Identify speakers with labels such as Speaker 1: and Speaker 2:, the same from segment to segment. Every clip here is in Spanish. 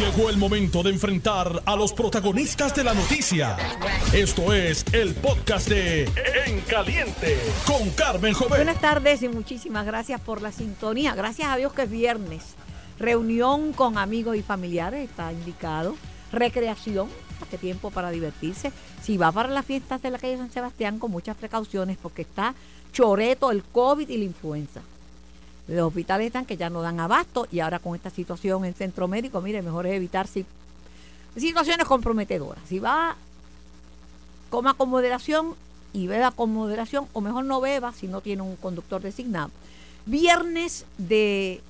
Speaker 1: Llegó el momento de enfrentar a los protagonistas de la noticia. Esto es el podcast de En Caliente con Carmen Joven.
Speaker 2: Buenas tardes y muchísimas gracias por la sintonía. Gracias a Dios que es viernes. Reunión con amigos y familiares está indicado. Recreación, hace tiempo para divertirse. Si va para las fiestas de la calle San Sebastián, con muchas precauciones porque está choreto el COVID y la influenza. Los hospitales están que ya no dan abasto y ahora con esta situación en centro médico, mire, mejor es evitar si- situaciones comprometedoras. Si va, coma con moderación y beba con moderación, o mejor no beba si no tiene un conductor designado. Viernes de,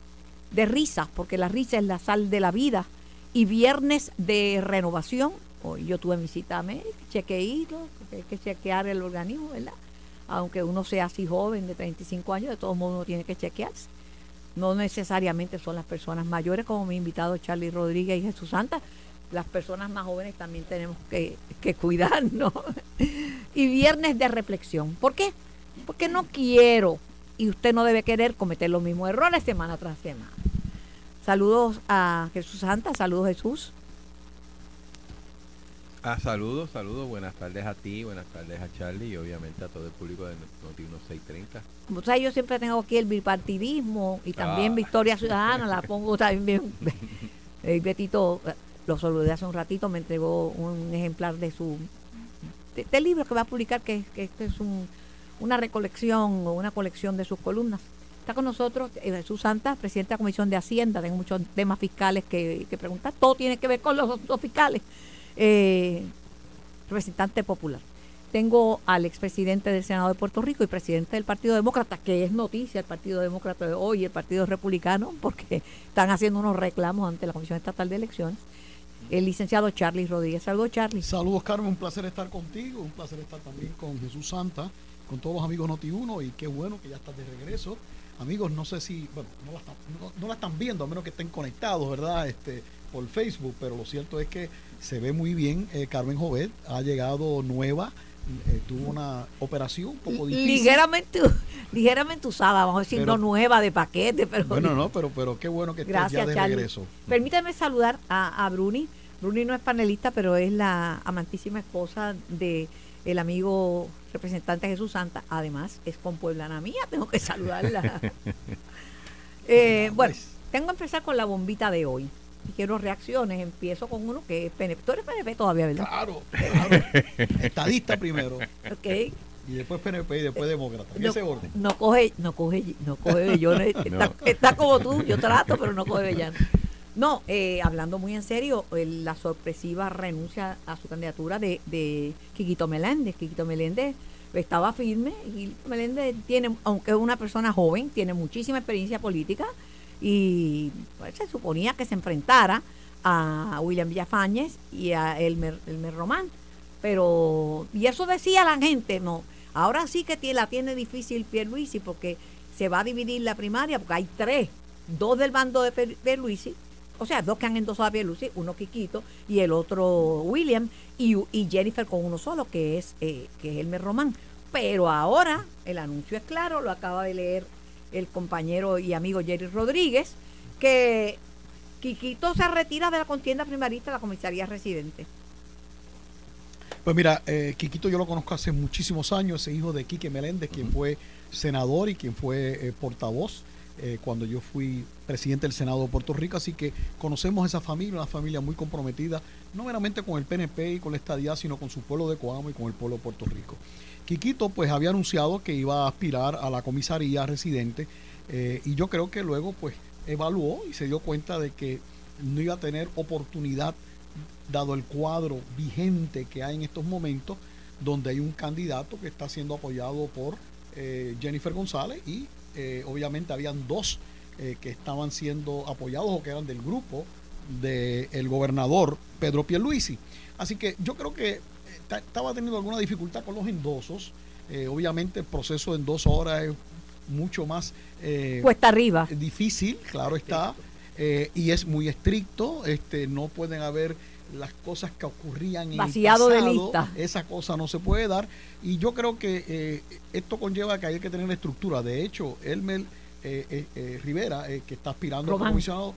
Speaker 2: de risas, porque la risa es la sal de la vida, y viernes de renovación. Hoy yo tuve mi cita médica, chequeíto, porque hay que chequear el organismo, ¿verdad? Aunque uno sea así joven, de 35 años, de todos modos uno tiene que chequearse. No necesariamente son las personas mayores, como mi invitado Charlie Rodríguez y Jesús Santa. Las personas más jóvenes también tenemos que, que cuidarnos. y viernes de reflexión. ¿Por qué? Porque no quiero, y usted no debe querer cometer los mismos errores semana tras semana. Saludos a Jesús Santa, saludos Jesús.
Speaker 3: Ah, saludos, saludos, buenas tardes a ti, buenas tardes a Charlie y obviamente a todo el público de Noti 1630.
Speaker 2: Como sabes, yo siempre tengo aquí el bipartidismo y también
Speaker 3: Ah.
Speaker 2: Victoria Ciudadana, la pongo también bien. Eh, Betito, eh, lo saludé hace un ratito, me entregó un ejemplar de su de, del libro que va a publicar, que, que este es un- una recolección o una colección de sus columnas. Está con nosotros eh, Jesús Santa, presidente de la Comisión de Hacienda, tengo muchos temas fiscales que, que preguntar, todo tiene que ver con los asuntos fiscales. Eh, representante popular. Tengo al expresidente del Senado de Puerto Rico y presidente del Partido Demócrata, que es noticia el Partido Demócrata de hoy y el Partido Republicano, porque están haciendo unos reclamos ante la Comisión Estatal de Elecciones. El licenciado Charlie Rodríguez. Saludos, Charlie.
Speaker 4: Saludos, Carmen. Un placer estar contigo. Un placer estar también con Jesús Santa, con todos los amigos Noti1. Y qué bueno que ya estás de regreso. Amigos, no sé si, bueno, no la, están, no- no la están viendo, a menos que estén conectados, ¿verdad? Este, por Facebook, pero lo cierto es que se ve muy bien. Eh, Carmen Jovet ha llegado nueva, eh, tuvo una operación un poco difícil.
Speaker 2: Ligeramente, ligeramente usada, vamos a decir,
Speaker 4: Pero-
Speaker 2: no nueva de paquete, pero.
Speaker 4: Bueno, no, pero, pero qué bueno que estés ya
Speaker 2: Gracias,
Speaker 4: de
Speaker 2: Charlie.
Speaker 4: regreso.
Speaker 2: Permítame saludar a, a Bruni. Bruni no es panelista, pero es la amantísima esposa de el amigo representante Jesús Santa. Además, es compueblana mía, tengo que saludarla. Eh, bueno, tengo que empezar con la bombita de hoy. Y quiero reacciones. Empiezo con uno que es PNP. Tú eres PNP todavía, ¿verdad?
Speaker 4: Claro, claro. Estadista primero,
Speaker 2: Ok.
Speaker 4: y después PNP y después Demócrata. En
Speaker 2: No,
Speaker 4: ese orden.
Speaker 2: no coge, no coge, no coge vellón. Está,
Speaker 3: No.
Speaker 2: está como tú, yo trato, pero no coge vellano. No, eh, hablando muy en serio, el- la sorpresiva renuncia a su candidatura de, de Quiquito Meléndez. Quiquito Meléndez estaba firme y Meléndez tiene, aunque es una persona joven, tiene muchísima experiencia política y pues, se suponía que se enfrentara a William Villafañez y a Elmer, Elmer Román. Pero, y eso decía la gente, no. Ahora sí que la tiene difícil Pierluisi porque se va a dividir la primaria, porque hay tres, dos del bando de Pier- Pierluisi, o sea, dos que han endosado a Pierluisi, uno Quiquito y el otro William, y, y Jennifer con uno solo, que es, eh, que es Elmer Román. Pero ahora el anuncio es claro, lo acaba de leer el compañero y amigo Jerry Rodríguez, que Quiquito se retira de la contienda primarista de la comisaría residente.
Speaker 4: Pues mira, eh, Quiquito yo lo conozco hace muchísimos años, ese hijo de Quique Meléndez, quien fue senador y quien fue eh, portavoz eh, cuando yo fui presidente del Senado de Puerto Rico, así que conocemos esa familia, una familia muy comprometida, no meramente con el PNP y con la estadía, sino con su pueblo de Coamo y con el pueblo de Puerto Rico. Quiquito pues había anunciado que iba a aspirar a la comisaría residente eh, y yo creo que luego pues evaluó y se dio cuenta de que no iba a tener oportunidad dado el cuadro vigente que hay en estos momentos, donde hay un candidato que está siendo apoyado por eh, Jennifer González y eh, obviamente habían dos que estaban siendo apoyados o que eran del grupo del gobernador Pedro Pierluisi. Así que yo creo que estaba teniendo alguna dificultad con los endosos. Eh, obviamente el proceso de endoso ahora es mucho más eh,
Speaker 2: Cuesta arriba.
Speaker 4: difícil, claro está, eh, y es muy estricto. Este, no pueden haber las cosas que ocurrían en
Speaker 2: Vaciado de
Speaker 4: el pasado.
Speaker 2: lista.
Speaker 4: Esa cosa no se puede dar. Y yo creo que eh, esto conlleva que hay que tener estructura. De hecho, Elmer eh, Rivera, que está aspirando a
Speaker 2: Román.
Speaker 4: comisionado,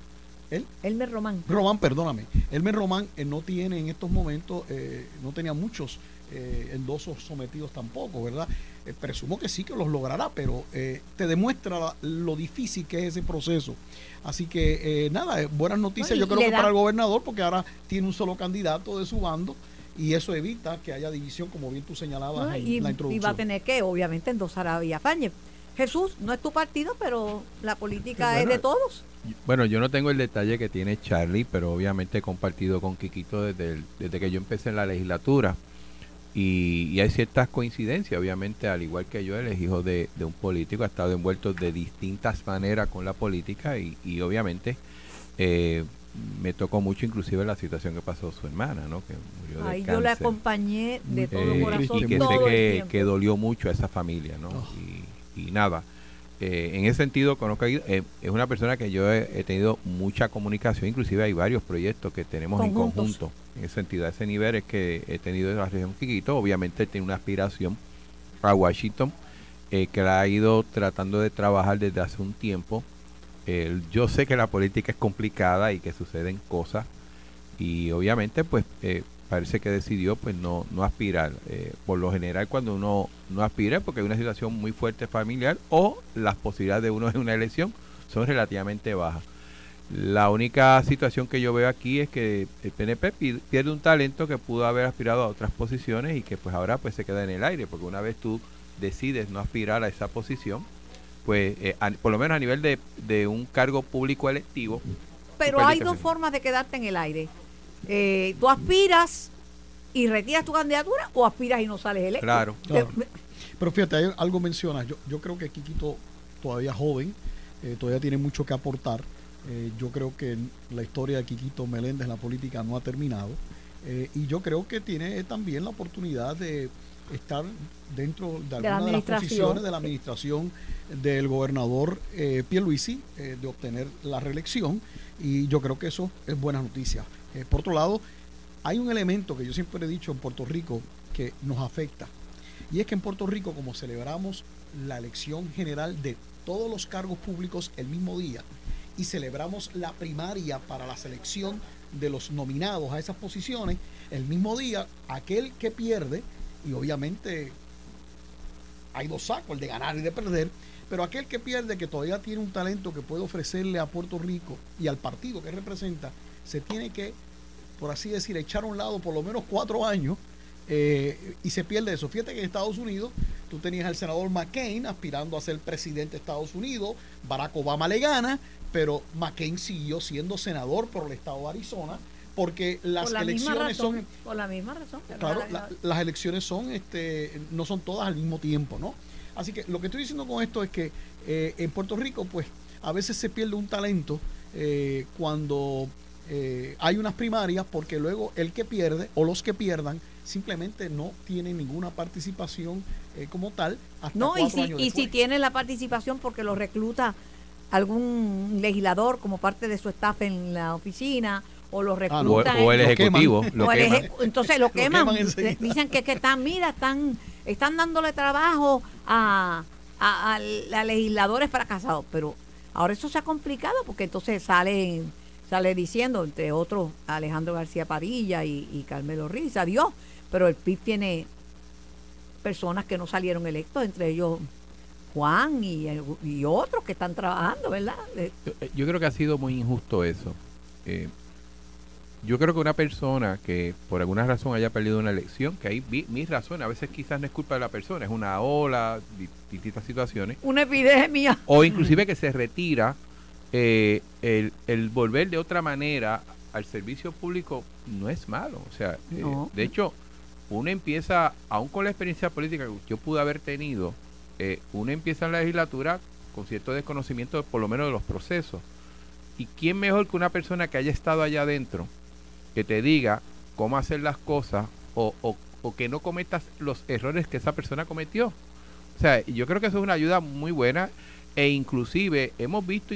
Speaker 4: ¿Él?
Speaker 2: Elmer Román.
Speaker 4: Román, perdóname. Elmer Román eh, no tiene en estos momentos, eh, no tenía muchos eh, endosos sometidos tampoco, ¿verdad? Eh, presumo que sí que los logrará, pero eh, te demuestra la- lo difícil que es ese proceso. Así que eh, nada, buenas noticias
Speaker 2: No, y
Speaker 4: yo creo que
Speaker 2: da-
Speaker 4: para el gobernador, porque ahora tiene un solo candidato de su bando y eso evita que haya división, como bien tú señalabas
Speaker 2: ¿no?
Speaker 4: en
Speaker 2: Y,
Speaker 4: la
Speaker 2: y
Speaker 4: introducción.
Speaker 2: va a tener que, obviamente, endosar a Villafañe. Jesús, no es tu partido, pero la política
Speaker 3: Bueno,
Speaker 2: es de todos.
Speaker 3: Bueno, yo no tengo el detalle que tiene Charlie, pero obviamente he compartido con Quiquito desde, el- desde que yo empecé en la legislatura. Y, y hay ciertas coincidencias, obviamente, al igual que yo, él es hijo de, de un político, ha estado envuelto de distintas maneras con la política y, y obviamente eh, me tocó mucho inclusive la situación que pasó su hermana, ¿no? Que murió de
Speaker 2: Ahí yo
Speaker 3: cáncer.
Speaker 2: acompañé de todo
Speaker 3: Eh,
Speaker 2: corazón
Speaker 3: y que
Speaker 2: todo
Speaker 3: sé que, que dolió mucho a esa familia, ¿no?
Speaker 4: Oh.
Speaker 3: Y, y nada, eh, en ese sentido conozco eh, es una persona que yo he, he tenido mucha comunicación, inclusive hay varios proyectos que tenemos
Speaker 2: Conjuntos.
Speaker 3: en conjunto. En ese sentido, a ese nivel es que he tenido en la región Quiquito, obviamente tiene una aspiración a Washington eh, que la ha ido tratando de trabajar desde hace un tiempo. Yo sé que la política es complicada y que suceden cosas y obviamente pues eh, parece que decidió pues no, no aspirar. Eh, por lo general cuando uno no aspira porque hay una situación muy fuerte familiar o las posibilidades de uno en una elección son relativamente bajas. La única situación que yo veo aquí es que el PNP pi- pierde un talento que pudo haber aspirado a otras posiciones y que pues ahora pues se queda en el aire, porque una vez tú decides no aspirar a esa posición, pues eh, a- por lo menos a nivel de, de un cargo público electivo,
Speaker 2: Pero hay dos formas de quedarte en el aire. Eh, tú aspiras y retiras tu candidatura o aspiras y no sales electo.
Speaker 3: claro,
Speaker 4: Claro. Pero fíjate, hay algo mencionas. Yo, yo creo que Quiquito todavía joven, eh, todavía tiene mucho que aportar. Eh, yo creo que la historia de Quiquito Meléndez en la política no ha terminado. Eh, y yo creo que tiene también la oportunidad de estar dentro de alguna de, las posiciones de la administración del gobernador eh, Pierluisi, eh, de obtener la reelección. Y yo creo que eso es buena noticia. Eh, por otro lado, hay un elemento que yo siempre he dicho en Puerto Rico que nos afecta. Y es que en Puerto Rico, como celebramos la elección general de todos los cargos públicos el mismo día y celebramos la primaria para la selección de los nominados a esas posiciones, el mismo día, aquel que pierde, y obviamente hay dos sacos, el de ganar y de perder, pero aquel que pierde, que todavía tiene un talento que puede ofrecerle a Puerto Rico y al partido que representa, se tiene que, por así decir, echar a un lado por lo menos cuatro años eh, y se pierde eso. Fíjate que en Estados Unidos tú tenías al senador McCain aspirando a ser presidente de Estados Unidos, Barack Obama le gana, pero McCain siguió siendo senador por el estado de Arizona porque las
Speaker 2: por la misma
Speaker 4: elecciones
Speaker 2: razón.
Speaker 4: son
Speaker 2: Por la misma razón.
Speaker 4: Claro, la- las elecciones son, este, no son todas al mismo tiempo, ¿no? Así que lo que estoy diciendo con esto es que eh, en Puerto Rico, pues, a veces se pierde un talento eh, cuando eh, hay unas primarias, porque luego el que pierde o los que pierdan simplemente no tienen ninguna participación eh, como tal hasta
Speaker 2: No, y
Speaker 4: cuatro
Speaker 2: si,
Speaker 4: años
Speaker 2: y si tiene la participación porque lo recluta algún legislador como parte de su staff en la oficina o lo
Speaker 3: o,
Speaker 2: recluta
Speaker 3: o el
Speaker 4: Lo
Speaker 3: ejecutivo,
Speaker 4: queman.
Speaker 3: lo
Speaker 2: o el eje- entonces lo queman, dicen que, que están mira están están dándole trabajo a, a, a- a legisladores fracasados pero ahora eso se ha complicado porque entonces sale sale diciendo entre otros Alejandro García Parilla y, y Carmelo Riz adiós pero el PIB tiene personas que no salieron electos entre ellos Juan y, y otros que están trabajando verdad Eh,
Speaker 3: Yo, yo creo que ha sido muy injusto eso. Eh, yo creo que una persona que por alguna razón haya perdido una elección, que hay mis razones, a veces quizás no es culpa de la persona, es una ola, di- distintas situaciones,
Speaker 2: una epidemia.
Speaker 3: O inclusive que se retira, eh, el, el volver de otra manera al servicio público no es malo. O sea, eh, de hecho, uno empieza, aún con la experiencia política que yo pude haber tenido, eh, uno empieza en la legislatura con cierto desconocimiento, por lo menos de los procesos. ¿Y quién mejor que una persona que haya estado allá adentro, que te diga cómo hacer las cosas o, o- o que no cometas los errores que esa persona cometió? O sea, yo creo que eso es una ayuda muy buena e inclusive hemos visto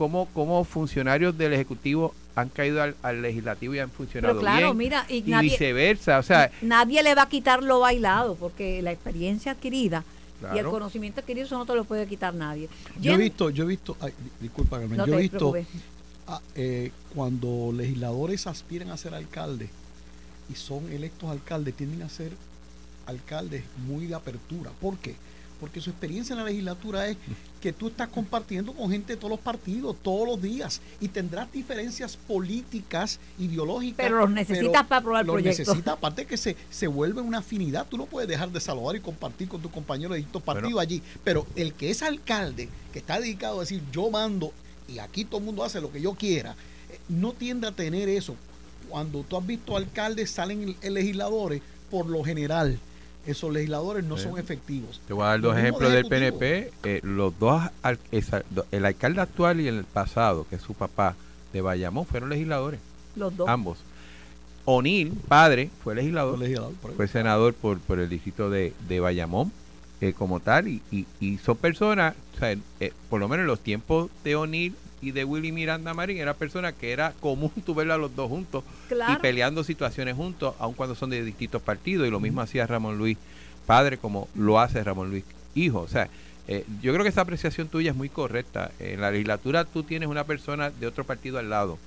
Speaker 3: cómo, cómo funcionarios del Ejecutivo han caído al, al Legislativo y han funcionado
Speaker 2: pero claro
Speaker 3: bien
Speaker 2: mira y,
Speaker 3: y
Speaker 2: nadie
Speaker 3: viceversa. O sea,
Speaker 2: nadie le va a quitar lo bailado porque la experiencia adquirida y el conocimiento adquirido eso no te lo puede quitar nadie
Speaker 4: Yo he visto, yo he visto, ay, di- disculpa Carmen,
Speaker 2: no
Speaker 4: yo he visto eh, cuando legisladores aspiran a ser alcaldes y son electos alcaldes, tienden a ser alcaldes muy de apertura. ¿Por qué? Porque su experiencia en la legislatura es que tú estás compartiendo con gente de todos los partidos todos los días y tendrás diferencias políticas, ideológicas.
Speaker 2: Pero los necesitas para aprobar
Speaker 4: los
Speaker 2: proyectos.
Speaker 4: necesitas, aparte que se, se vuelve una afinidad. Tú no puedes dejar de saludar y compartir con tus compañeros de distintos partidos allí. Pero el que es alcalde, que está dedicado a decir yo mando y aquí todo el mundo hace lo que yo quiera, eh, no tiende a tener eso. Cuando tú has visto alcaldes, salen legisladores, por lo general, esos legisladores no
Speaker 3: Sí.
Speaker 4: son efectivos.
Speaker 3: Te voy a dar dos ejemplos
Speaker 4: de
Speaker 3: del. PNP. eh, los dos, el alcalde actual y el pasado, que es su papá de Bayamón, fueron legisladores,
Speaker 2: Los dos.
Speaker 3: ambos. O'Neill, padre, fue legislador, fue senador por, por el distrito de, de Bayamón eh, como tal, y, y, y son personas, o sea, eh, por lo menos en los tiempos de O'Neill y de Willy Miranda Marín, era personas que era común tu verlo a los dos juntos y peleando situaciones juntos, aun cuando son de distintos partidos, y lo mismo hacía Ramón Luis padre como lo hace Ramón Luis hijo. O sea, eh, yo creo que esa apreciación tuya es muy correcta. En la legislatura tú tienes una persona de otro partido al lado,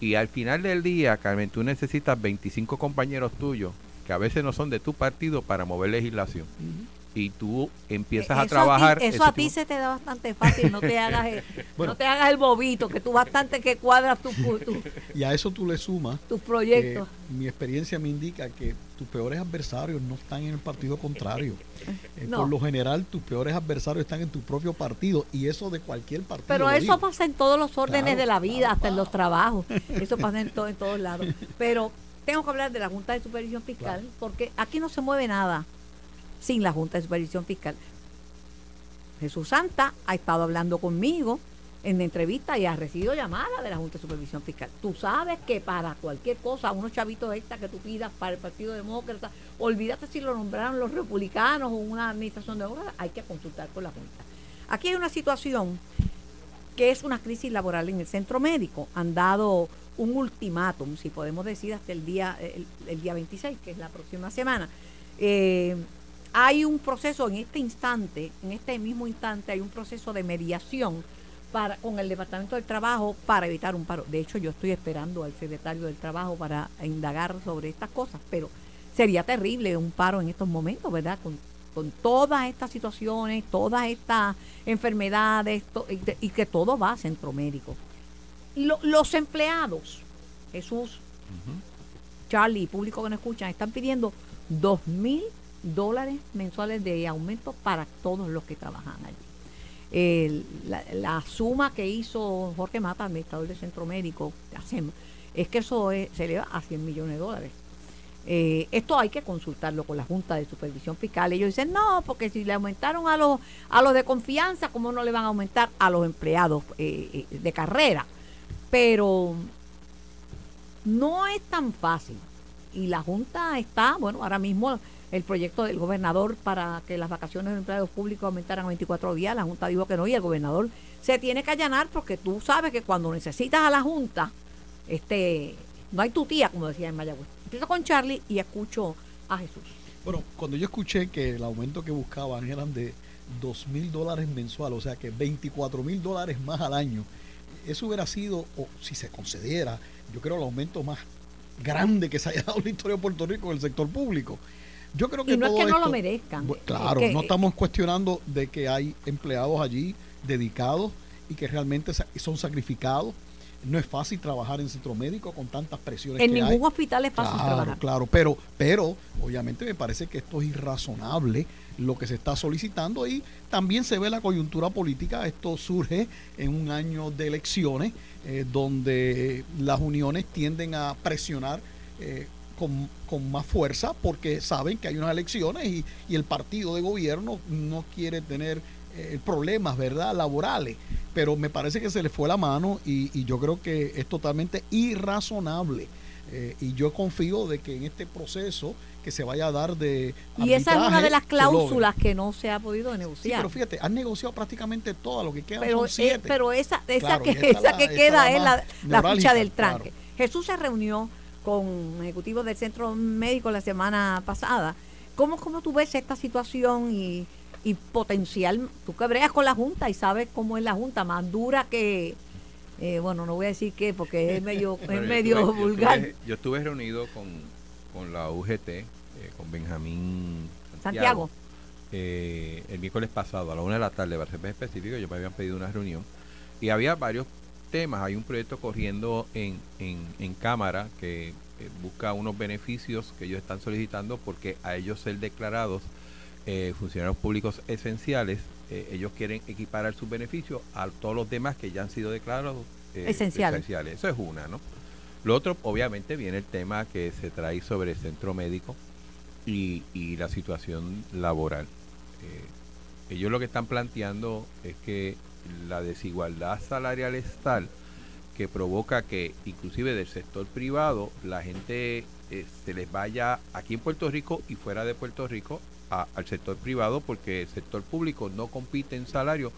Speaker 3: y al final del día, Carmen, tú necesitas 25 compañeros tuyos, que a veces no son de tu partido, para mover legislación. Y tú empiezas a trabajar.
Speaker 2: ti- eso a ti
Speaker 3: tipo-
Speaker 2: se te da bastante fácil, no te hagas el,
Speaker 4: Bueno.
Speaker 2: no te hagas el bobito, que tú bastante que cuadras tu,
Speaker 4: Y a eso tú le sumas
Speaker 2: tus proyectos.
Speaker 4: mi experiencia me indica que tus peores adversarios no están en el partido contrario. Eh,
Speaker 2: No.
Speaker 4: Por lo general, tus peores adversarios están en tu propio partido y eso de cualquier partido.
Speaker 2: Pero eso
Speaker 4: digo.
Speaker 2: pasa en todos los órdenes
Speaker 4: Claro,
Speaker 2: de la vida,
Speaker 4: claro,
Speaker 2: hasta en los trabajos. Eso pasa en, to- en todos lados. Pero tengo que hablar de la Junta de Supervisión Fiscal,
Speaker 4: Claro.
Speaker 2: porque aquí no se mueve nada sin la Junta de Supervisión Fiscal. Jesús Santa ha estado hablando conmigo en entrevista y ha recibido llamadas de la Junta de Supervisión Fiscal. Tú sabes que para cualquier cosa, unos chavitos extra que tú pidas para el Partido Demócrata, olvídate si lo nombraron los republicanos o una administración demócrata, hay que consultar con la Junta. Aquí hay una situación que es una crisis laboral en el centro médico. Han dado un ultimátum, si podemos decir, hasta el día, el, día 26, que es la próxima semana. Eh, hay un proceso en este instante, en este mismo instante, hay un proceso de mediación para, con el Departamento del Trabajo para evitar un paro. De hecho, yo estoy esperando al secretario del Trabajo para indagar sobre estas cosas, pero sería terrible un paro en estos momentos, ¿verdad? Con, con todas estas situaciones, todas estas enfermedades to- y, que todo va a centro médico. Lo- los empleados, Jesús, Charlie y público que nos escuchan, están pidiendo dos mil dólares mensuales de aumento para todos los que trabajan allí. La, suma que hizo Jorge Mata, administrador del centro médico, es que eso es- se eleva a 100 millones de dólares. Eh, esto hay que consultarlo con la Junta de Supervisión Fiscal. Ellos dicen, no, porque si le aumentaron a los, a los de confianza, ¿cómo no le van a aumentar a los empleados eh, eh, de carrera? Pero no es tan fácil. Y la Junta está, bueno, ahora mismo el proyecto del gobernador para que las vacaciones de empleados públicos aumentaran a 24 días, la Junta dijo que no y el gobernador se tiene que allanar porque tú sabes que cuando necesitas a la Junta, este, no hay tu tía, como decía en Mayagüez. Empiezo con Charlie y escucho a Jesús.
Speaker 4: Bueno, cuando yo escuché que el aumento que buscaban eran de dos mil dólares mensual, o sea que 24 mil dólares más al año, eso hubiera sido, o si se concediera, yo creo el aumento más grande que se haya dado en la historia de Puerto Rico en el sector público. Yo creo que
Speaker 2: Y no es que no lo merezcan, es
Speaker 4: Claro,
Speaker 2: que-
Speaker 4: no estamos cuestionando de que hay empleados allí dedicados y que realmente son sacrificados. No es fácil trabajar en centro médico con tantas presiones
Speaker 2: En
Speaker 4: que
Speaker 2: ningún
Speaker 4: hay.
Speaker 2: hospital es fácil
Speaker 4: Claro,
Speaker 2: trabajar.
Speaker 4: claro, pero, pero obviamente me parece que esto es irrazonable lo que se está solicitando y también se ve la coyuntura política. Esto surge en un año de elecciones eh, donde las uniones tienden a presionar eh, con, con más fuerza porque saben que hay unas elecciones y, y el partido de gobierno no quiere tener problemas, ¿verdad?, laborales. Pero me parece que se le fue la mano y, y yo creo que es totalmente irrazonable. Eh, y yo confío de que en este proceso que se vaya a dar de
Speaker 2: Y esa es una de las cláusulas que no se ha podido
Speaker 4: Sí,
Speaker 2: negociar.
Speaker 4: pero fíjate, han negociado prácticamente todo, lo que queda
Speaker 2: pero,
Speaker 4: son
Speaker 2: eh, pero esa, esa
Speaker 4: Claro,
Speaker 2: que, esa
Speaker 4: la-
Speaker 2: que queda es la, la ficha del
Speaker 4: claro.
Speaker 2: tranque. Jesús se reunió con ejecutivos del centro médico la semana pasada. ¿Cómo, cómo tú ves esta situación y, y potencial? Tú que bregas con la Junta y sabes cómo es la Junta, más dura que, eh, bueno, no voy a decir qué porque es medio, es
Speaker 3: yo
Speaker 2: medio
Speaker 3: yo
Speaker 2: vulgar.
Speaker 3: estuve- Yo estuve, reunido con, con la UGT, eh, con Benjamín Santiago,
Speaker 2: Santiago.
Speaker 3: eh, el miércoles pasado a la una de la tarde, para ser más específico, yo me habían pedido una reunión y había varios temas. Hay un proyecto corriendo en, en, en Cámara que busca unos beneficios que ellos están solicitando porque a ellos ser declarados eh, funcionarios públicos esenciales, eh, ellos quieren equiparar sus beneficios a todos los demás que ya han sido declarados eh,
Speaker 2: Esenciales.
Speaker 3: Eso es una, ¿no? Lo otro, obviamente, viene el tema que se trae sobre el centro médico y, y la situación laboral. Eh, ellos lo que están planteando es que la desigualdad salarial es tal que provoca que inclusive del sector privado la gente eh, se les vaya aquí en Puerto Rico y fuera de Puerto Rico a- al sector privado porque el sector público no compite en salario,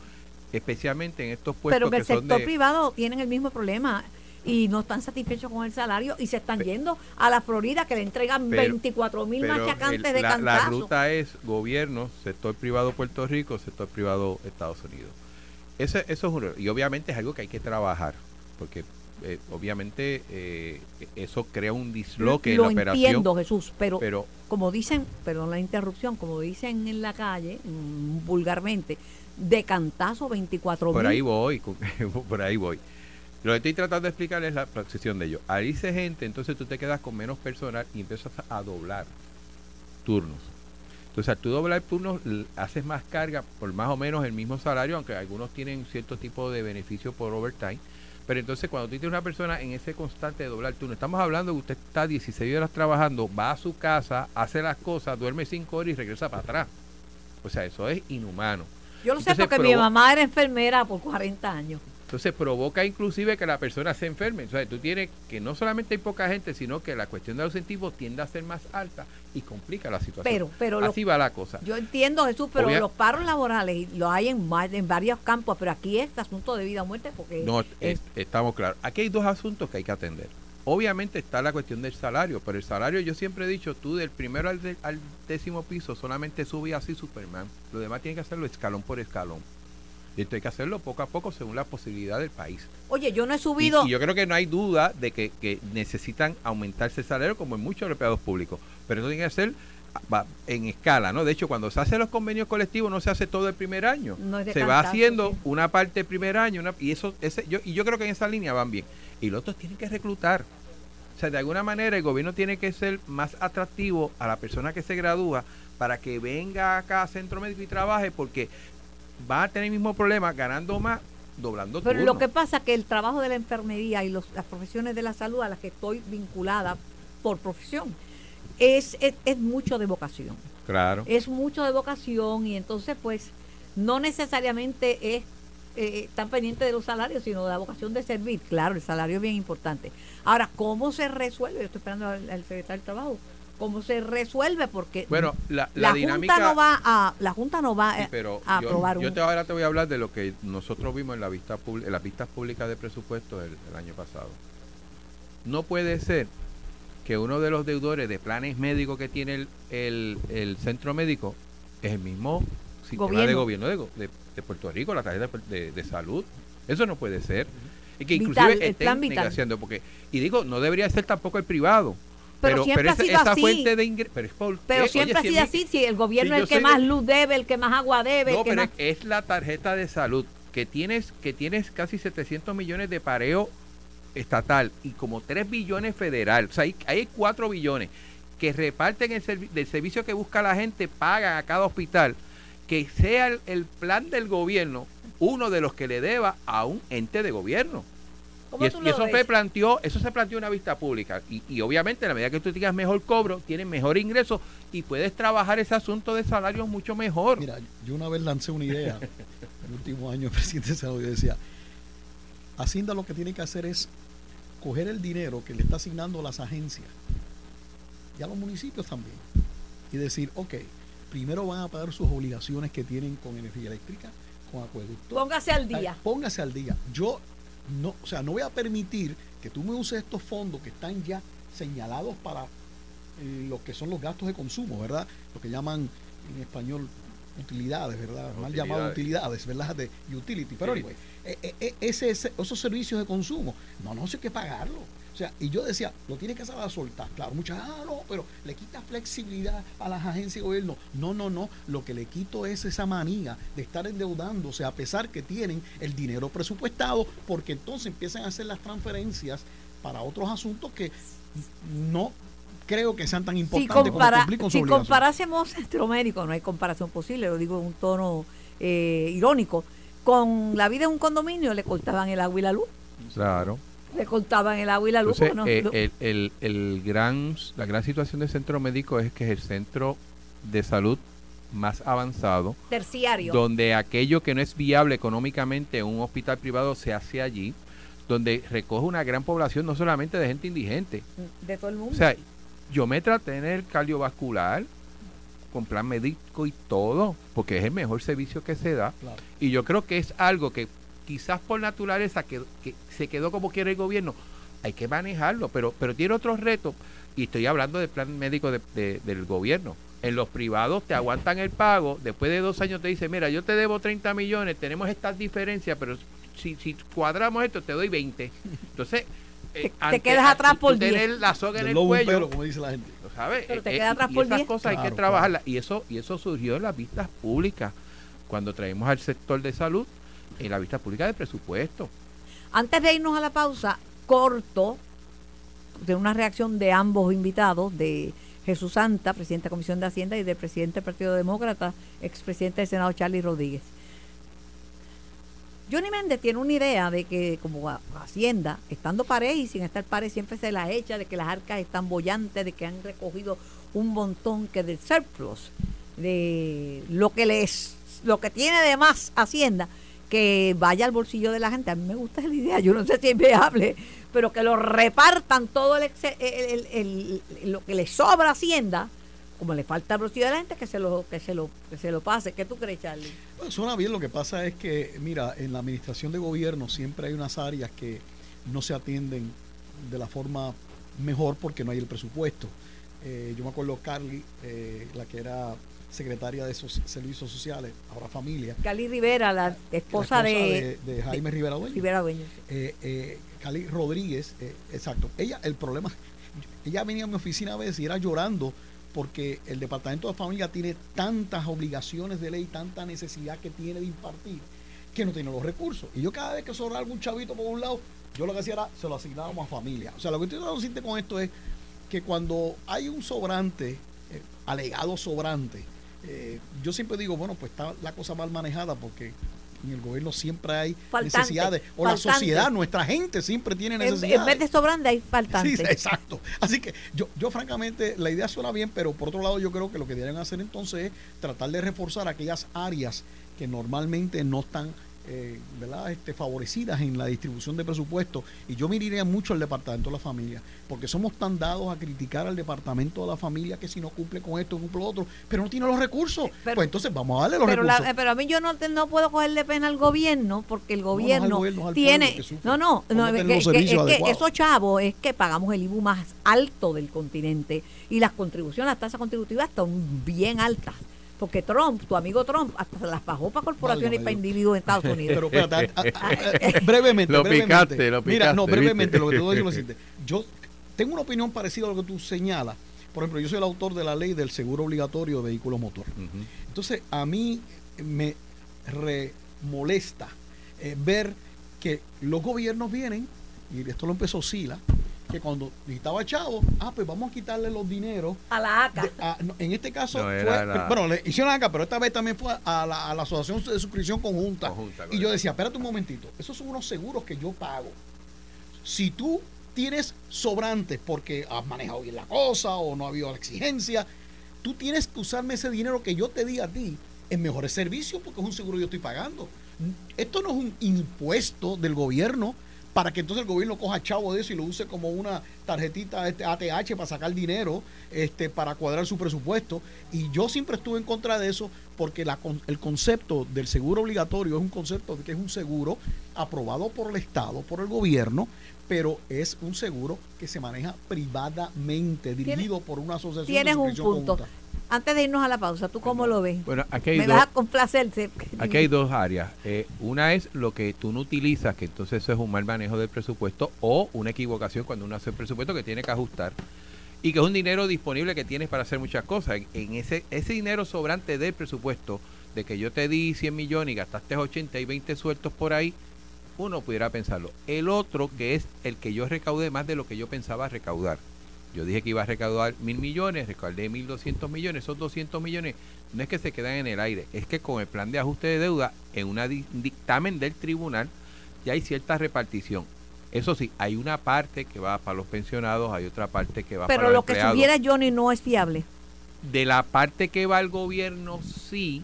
Speaker 3: especialmente en estos puestos
Speaker 2: Pero que el sector
Speaker 3: de-
Speaker 2: privado tienen el mismo problema y no están satisfechos con el salario y se están yendo a la Florida que le entregan
Speaker 3: Pero-
Speaker 2: 24 mil machacantes
Speaker 3: el-
Speaker 2: de
Speaker 3: la, la ruta es gobierno, sector privado Puerto Rico, sector privado Estados Unidos. Ese, eso es un- y obviamente es algo que hay que trabajar, porque eh, obviamente eh, eso crea un disloque
Speaker 2: Lo
Speaker 3: en la operación.
Speaker 2: entiendo, Jesús, pero,
Speaker 3: pero
Speaker 2: como dicen, perdón la interrupción, como dicen en la calle, vulgarmente, de cantazo 24
Speaker 3: por
Speaker 2: mil.
Speaker 3: ahí voy, por ahí voy. Lo que estoy tratando de explicar es la posición de ellos. Al irse gente, entonces tú te quedas con menos personal y empiezas a doblar turnos. Entonces, al tú doblar turnos, haces más carga por más o menos el mismo salario, aunque algunos tienen cierto tipo de beneficio por overtime. Pero entonces, cuando tú tienes una persona en ese constante de doblar turno, estamos hablando que usted está 16 horas trabajando, va a su casa, hace las cosas, duerme 5 horas y regresa para atrás. O sea, eso es inhumano.
Speaker 2: Yo lo sé porque mi mamá era enfermera por 40 años.
Speaker 3: Entonces provoca inclusive que la persona se enferme. O sea, tú tienes que no solamente hay poca gente, sino que la cuestión del ausentismo tiende a ser más alta y complica la situación.
Speaker 2: Pero, pero lo-
Speaker 3: Así va la cosa.
Speaker 2: yo entiendo, Jesús, pero
Speaker 3: Obvia-
Speaker 2: los paros laborales y lo hay en, en varios campos, pero aquí es asunto de vida o muerte porque
Speaker 3: No,
Speaker 2: es-
Speaker 3: es- estamos claros. Aquí hay dos asuntos que hay que atender. Obviamente está la cuestión del salario, pero el salario yo siempre he dicho, tú del primero al, de- al décimo piso solamente sube así Superman. Lo demás tiene que hacerlo escalón por escalón. Y esto hay que hacerlo poco a poco según la posibilidad del país.
Speaker 2: Oye, yo no he subido,
Speaker 3: y yo creo que no hay duda de que, que necesitan aumentarse el salario como en muchos empleados públicos. Pero eso tiene que ser en escala, ¿no? De hecho, cuando se hacen los convenios colectivos no se hace todo el primer año.
Speaker 2: No es de
Speaker 3: se va haciendo
Speaker 2: sí.
Speaker 3: una parte el primer año una- y eso ese, yo, y yo creo que en esa línea van bien. Y los otros tienen que reclutar. O sea, de alguna manera el gobierno tiene que ser más atractivo a la persona que se gradúa para que venga acá a centro médico y trabaje porque va a tener el mismo problema ganando más, doblando
Speaker 2: pero lo que pasa es que el trabajo de la enfermería y los- las profesiones de la salud a las que estoy vinculada por profesión es, es, es mucho de vocación.
Speaker 3: Claro.
Speaker 2: es mucho de vocación y entonces pues no necesariamente es eh, tan pendiente de los salarios, sino de la vocación de servir. Claro, el salario es bien importante. Ahora, ¿cómo se resuelve? Yo estoy esperando al, al secretario del Trabajo. ¿Cómo se resuelve? Porque
Speaker 3: Bueno, la,
Speaker 2: la,
Speaker 3: la dinámica...
Speaker 2: Junta no va a, la Junta no va
Speaker 3: Sí,
Speaker 2: a-
Speaker 3: pero
Speaker 2: a
Speaker 3: yo,
Speaker 2: aprobar
Speaker 3: yo
Speaker 2: un...
Speaker 3: te, ahora te voy a hablar de lo que nosotros vimos en, la vista en las vistas públicas de presupuesto el, el año pasado. No puede ser que uno de los deudores de planes médicos que tiene el, el- el centro médico es el mismo sistema de
Speaker 2: Gobierno.
Speaker 3: gobierno de, go- de- de Puerto Rico, la tarjeta de, de salud. Eso no puede ser. Y que
Speaker 2: Vital,
Speaker 3: inclusive estén negociando, porque, y digo, no debería ser tampoco el privado.
Speaker 2: Pero siempre ha
Speaker 3: esa,
Speaker 2: sido
Speaker 3: esa
Speaker 2: así.
Speaker 3: fuente de ingresos. Pero,
Speaker 2: siempre
Speaker 3: Oye,
Speaker 2: ha
Speaker 3: si
Speaker 2: sido así, si el gobierno
Speaker 3: si
Speaker 2: es el que más
Speaker 3: de-
Speaker 2: luz debe, el que más agua debe,
Speaker 3: No,
Speaker 2: el que
Speaker 3: pero
Speaker 2: más...
Speaker 3: es la tarjeta de salud que tienes que tienes casi 700 millones de pareo estatal y como 3 billones federal. O sea, hay, hay 4 billones que reparten el servi- del servicio que busca la gente, pagan a cada hospital, que sea el, el plan del gobierno uno de los que le deba a un ente de gobierno.
Speaker 2: ¿Cómo
Speaker 3: Y, es- y
Speaker 2: lo
Speaker 3: eso se planteó, eso se planteó en una vista pública. Y, y obviamente, a la medida que tú tengas mejor cobro, tienes mejor ingreso y puedes trabajar ese asunto de salarios mucho mejor.
Speaker 4: Mira, yo una vez lancé una idea, el último año el presidente del Senado, yo decía, Hacienda lo que tiene que hacer es coger el dinero que le está asignando a las agencias y a los municipios también y decir, ok, primero van a pagar sus obligaciones que tienen con energía eléctrica, con acueducto.
Speaker 2: Póngase al día.
Speaker 4: Póngase al día. Yo no, o sea, no voy a permitir que tú me uses estos fondos que están ya señalados para eh, lo que son los gastos de consumo, ¿verdad? Lo que llaman en español utilidades, ¿verdad? Mal llamadas utilidades, ¿verdad? De utility. Pero
Speaker 3: Sí.
Speaker 4: anyway, eh, eh, ese, ese- esos servicios de consumo, no, no sé qué pagarlo. O sea, y yo decía, lo tienes que saber soltar. Claro, muchas, ah, no, pero le quita flexibilidad a las agencias de gobierno. No, no, no. Lo que le quito es esa manía de estar endeudándose a pesar que tienen el dinero presupuestado, porque entonces empiezan a hacer las transferencias para otros asuntos que no creo que sean tan
Speaker 2: Si,
Speaker 4: importantes
Speaker 2: compara-
Speaker 4: como cumplir con su
Speaker 2: si
Speaker 4: obligación.
Speaker 2: comparásemos centro médico, no hay comparación posible, lo digo en un tono eh, irónico, con la vida en un condominio le cortaban el agua y la luz.
Speaker 3: Claro.
Speaker 2: Le cortaban el agua y la luz.
Speaker 3: Entonces,
Speaker 2: no-
Speaker 3: eh,
Speaker 2: no-
Speaker 3: el, el- el gran, la gran situación del centro médico es que es el centro de salud más avanzado,
Speaker 2: terciario.
Speaker 3: donde aquello que no es viable económicamente en un hospital privado se hace allí, donde recoge una gran población no solamente de gente indigente.
Speaker 2: de todo el mundo.
Speaker 3: O sea, yo me traté en el cardiovascular con plan médico y todo, porque es el mejor servicio que se da.
Speaker 4: Claro.
Speaker 3: Y yo creo que es algo que quizás por naturaleza que, que se quedó como quiere el gobierno, hay que manejarlo, pero, pero tiene otros retos. Y estoy hablando del plan médico de- de- del gobierno. En los privados te aguantan el pago, después de dos años te dicen, mira, yo te debo 30 millones, tenemos estas diferencias, pero si, si cuadramos esto, te doy 20. Entonces, eh,
Speaker 2: te
Speaker 3: ante-
Speaker 2: quedas atrás por
Speaker 3: tener
Speaker 2: 10.
Speaker 3: la soga en el cuello,
Speaker 4: pelo, como dice la gente.
Speaker 3: ¿lo ¿sabes?
Speaker 2: Pero te
Speaker 3: Eh,
Speaker 2: queda
Speaker 3: eh,
Speaker 2: atrás
Speaker 3: y
Speaker 2: por
Speaker 3: esas
Speaker 2: 10.
Speaker 3: cosas hay que trabajarlas. Y eso, y eso surgió en las vistas públicas, cuando traemos al sector de salud en la vista pública de presupuesto.
Speaker 2: Antes de irnos a la pausa, corto de una reacción de ambos invitados, de Jesús Santa, presidente de la Comisión de Hacienda, y del presidente del Partido Demócrata, expresidente del Senado, Charlie Rodríguez. Johnny Méndez tiene una idea de que como Hacienda, estando pared y sin estar pared, siempre se la echa de que las arcas están bollantes, de que han recogido un montón que del surplus, de lo que les, lo que tiene de más Hacienda, que vaya al bolsillo de la gente. A mí me gusta la idea, yo no sé si es viable, pero que lo repartan todo el, el- lo que le sobra a Hacienda, como le falta al bolsillo de la gente, que se lo, que se lo, que se lo pase. ¿Qué tú crees, Charlie?
Speaker 4: Suena bien, lo que pasa es que, mira, en la administración de gobierno siempre hay unas áreas que no se atienden de la forma mejor porque no hay el presupuesto. Eh, yo me acuerdo Carly, eh, la que era secretaria de Soci- Servicios Sociales, ahora familia,
Speaker 2: Cali Rivera, la
Speaker 4: la
Speaker 2: esposa, de,
Speaker 4: de, de Jaime Rivera Dueño.
Speaker 2: Rivera Dueño.
Speaker 4: eh, eh, Cali Rodríguez, eh, exacto. Ella, el problema, ella venía a mi oficina a veces y era llorando porque el Departamento de Familia tiene tantas obligaciones de ley, tanta necesidad que tiene de impartir, que no tiene los recursos. Y yo cada vez que sobraba algún chavito por un lado, yo lo que hacía era, se lo asignábamos a familia. O sea, lo que estoy tratando con esto es que cuando hay un sobrante, eh, alegado sobrante, eh, yo siempre digo, bueno, pues está la cosa mal manejada porque en el gobierno siempre hay
Speaker 2: Faltante,
Speaker 4: necesidades. O la sociedad, nuestra gente siempre tiene
Speaker 2: En,
Speaker 4: necesidades.
Speaker 2: en vez de sobrante hay faltante.
Speaker 4: Sí, exacto. Así que yo, yo francamente, la idea suena bien, pero por otro lado yo creo que lo que deberían hacer entonces es tratar de reforzar aquellas áreas que normalmente no están eh, ¿verdad? Este, favorecidas en la distribución de presupuestos. Y yo miraría mucho al Departamento de la Familia, porque somos tan dados a criticar al Departamento de la Familia que si no cumple con esto, cumple lo otro, pero no tiene los recursos.
Speaker 2: Pero-
Speaker 4: pues entonces vamos a darle los
Speaker 2: pero, la-
Speaker 4: recursos.
Speaker 2: pero a mí yo no, te- no puedo cogerle pena al gobierno porque el
Speaker 4: no
Speaker 2: gobierno
Speaker 4: al
Speaker 2: tiene no no, no,
Speaker 4: no
Speaker 2: es que, que- que esos chavos es que pagamos el IBU más alto del continente y las contribuciones las tasas contributivas están bien altas porque Trump tu amigo Trump hasta las bajó para corporaciones
Speaker 4: Válgame
Speaker 2: y para
Speaker 4: Dios.
Speaker 2: individuos en Estados Unidos
Speaker 4: Pero espérate, a- a- a- a- brevemente.
Speaker 3: Lo
Speaker 4: brevemente.
Speaker 3: picaste, lo
Speaker 4: Mira, no,
Speaker 3: picaste,
Speaker 4: brevemente,
Speaker 3: ¿viste?
Speaker 4: lo que te voy a decir es lo siguiente. Yo tengo una opinión parecida a lo que tú señalas. Por ejemplo, yo soy el autor de la ley del seguro obligatorio de vehículos motor.
Speaker 3: Ujú.
Speaker 4: Entonces, a mí me remolesta eh, ver que los gobiernos vienen, y esto lo empezó Sila, que cuando necesitaba chavo, ah, pues vamos a quitarle los dineros
Speaker 2: a la ACA
Speaker 4: de- a- no, en este caso
Speaker 3: No,
Speaker 4: fue,
Speaker 3: la-
Speaker 4: bueno, le hicieron acá, pero esta vez también fue a la, a la asociación de suscripción conjunta.
Speaker 3: Conjunta,
Speaker 4: y yo decía, espérate un momentito, esos son unos seguros que yo pago. Si tú tienes sobrantes porque has manejado bien la cosa o no ha habido la exigencia, tú tienes que usarme ese dinero que yo te di a ti en mejores servicios porque es un seguro que yo estoy pagando. Esto no es un impuesto del gobierno para que entonces el gobierno coja chavo de eso y lo use como una tarjetita este, ATH para sacar dinero este, para cuadrar su presupuesto. Y yo siempre estuve en contra de eso porque la el concepto del seguro obligatorio es un concepto de que es un seguro aprobado por el Estado, por el gobierno, pero es un seguro que se maneja privadamente, dirigido por una asociación de
Speaker 2: un punto.
Speaker 4: conjunta.
Speaker 2: Antes de irnos a la pausa, ¿tú cómo lo ves?
Speaker 3: Bueno, aquí hay
Speaker 2: Me
Speaker 3: dos-
Speaker 2: vas a complacerse.
Speaker 3: Aquí hay dos áreas. Eh, una es lo que tú no utilizas, que entonces eso es un mal manejo del presupuesto, o una equivocación cuando uno hace el presupuesto que tiene que ajustar. Y que es un dinero disponible que tienes para hacer muchas cosas. En- En ese, ese dinero sobrante del presupuesto, de que yo te di 100 millones y gastaste 80 y 20 sueltos por ahí, uno pudiera pensarlo. El otro, que es el que yo recaudé más de lo que yo pensaba recaudar. Yo dije que iba a recaudar mil millones, recaudé mil doscientos millones. Esos 200 millones no es que se quedan en el aire, es que con el plan de ajuste de deuda, en un dictamen del tribunal, ya hay cierta repartición. Eso sí, hay una parte que va para los pensionados, hay otra parte que va
Speaker 2: Pero
Speaker 3: para los
Speaker 2: lo que sugiere Johnny no es fiable.
Speaker 3: De la parte que va al gobierno, sí,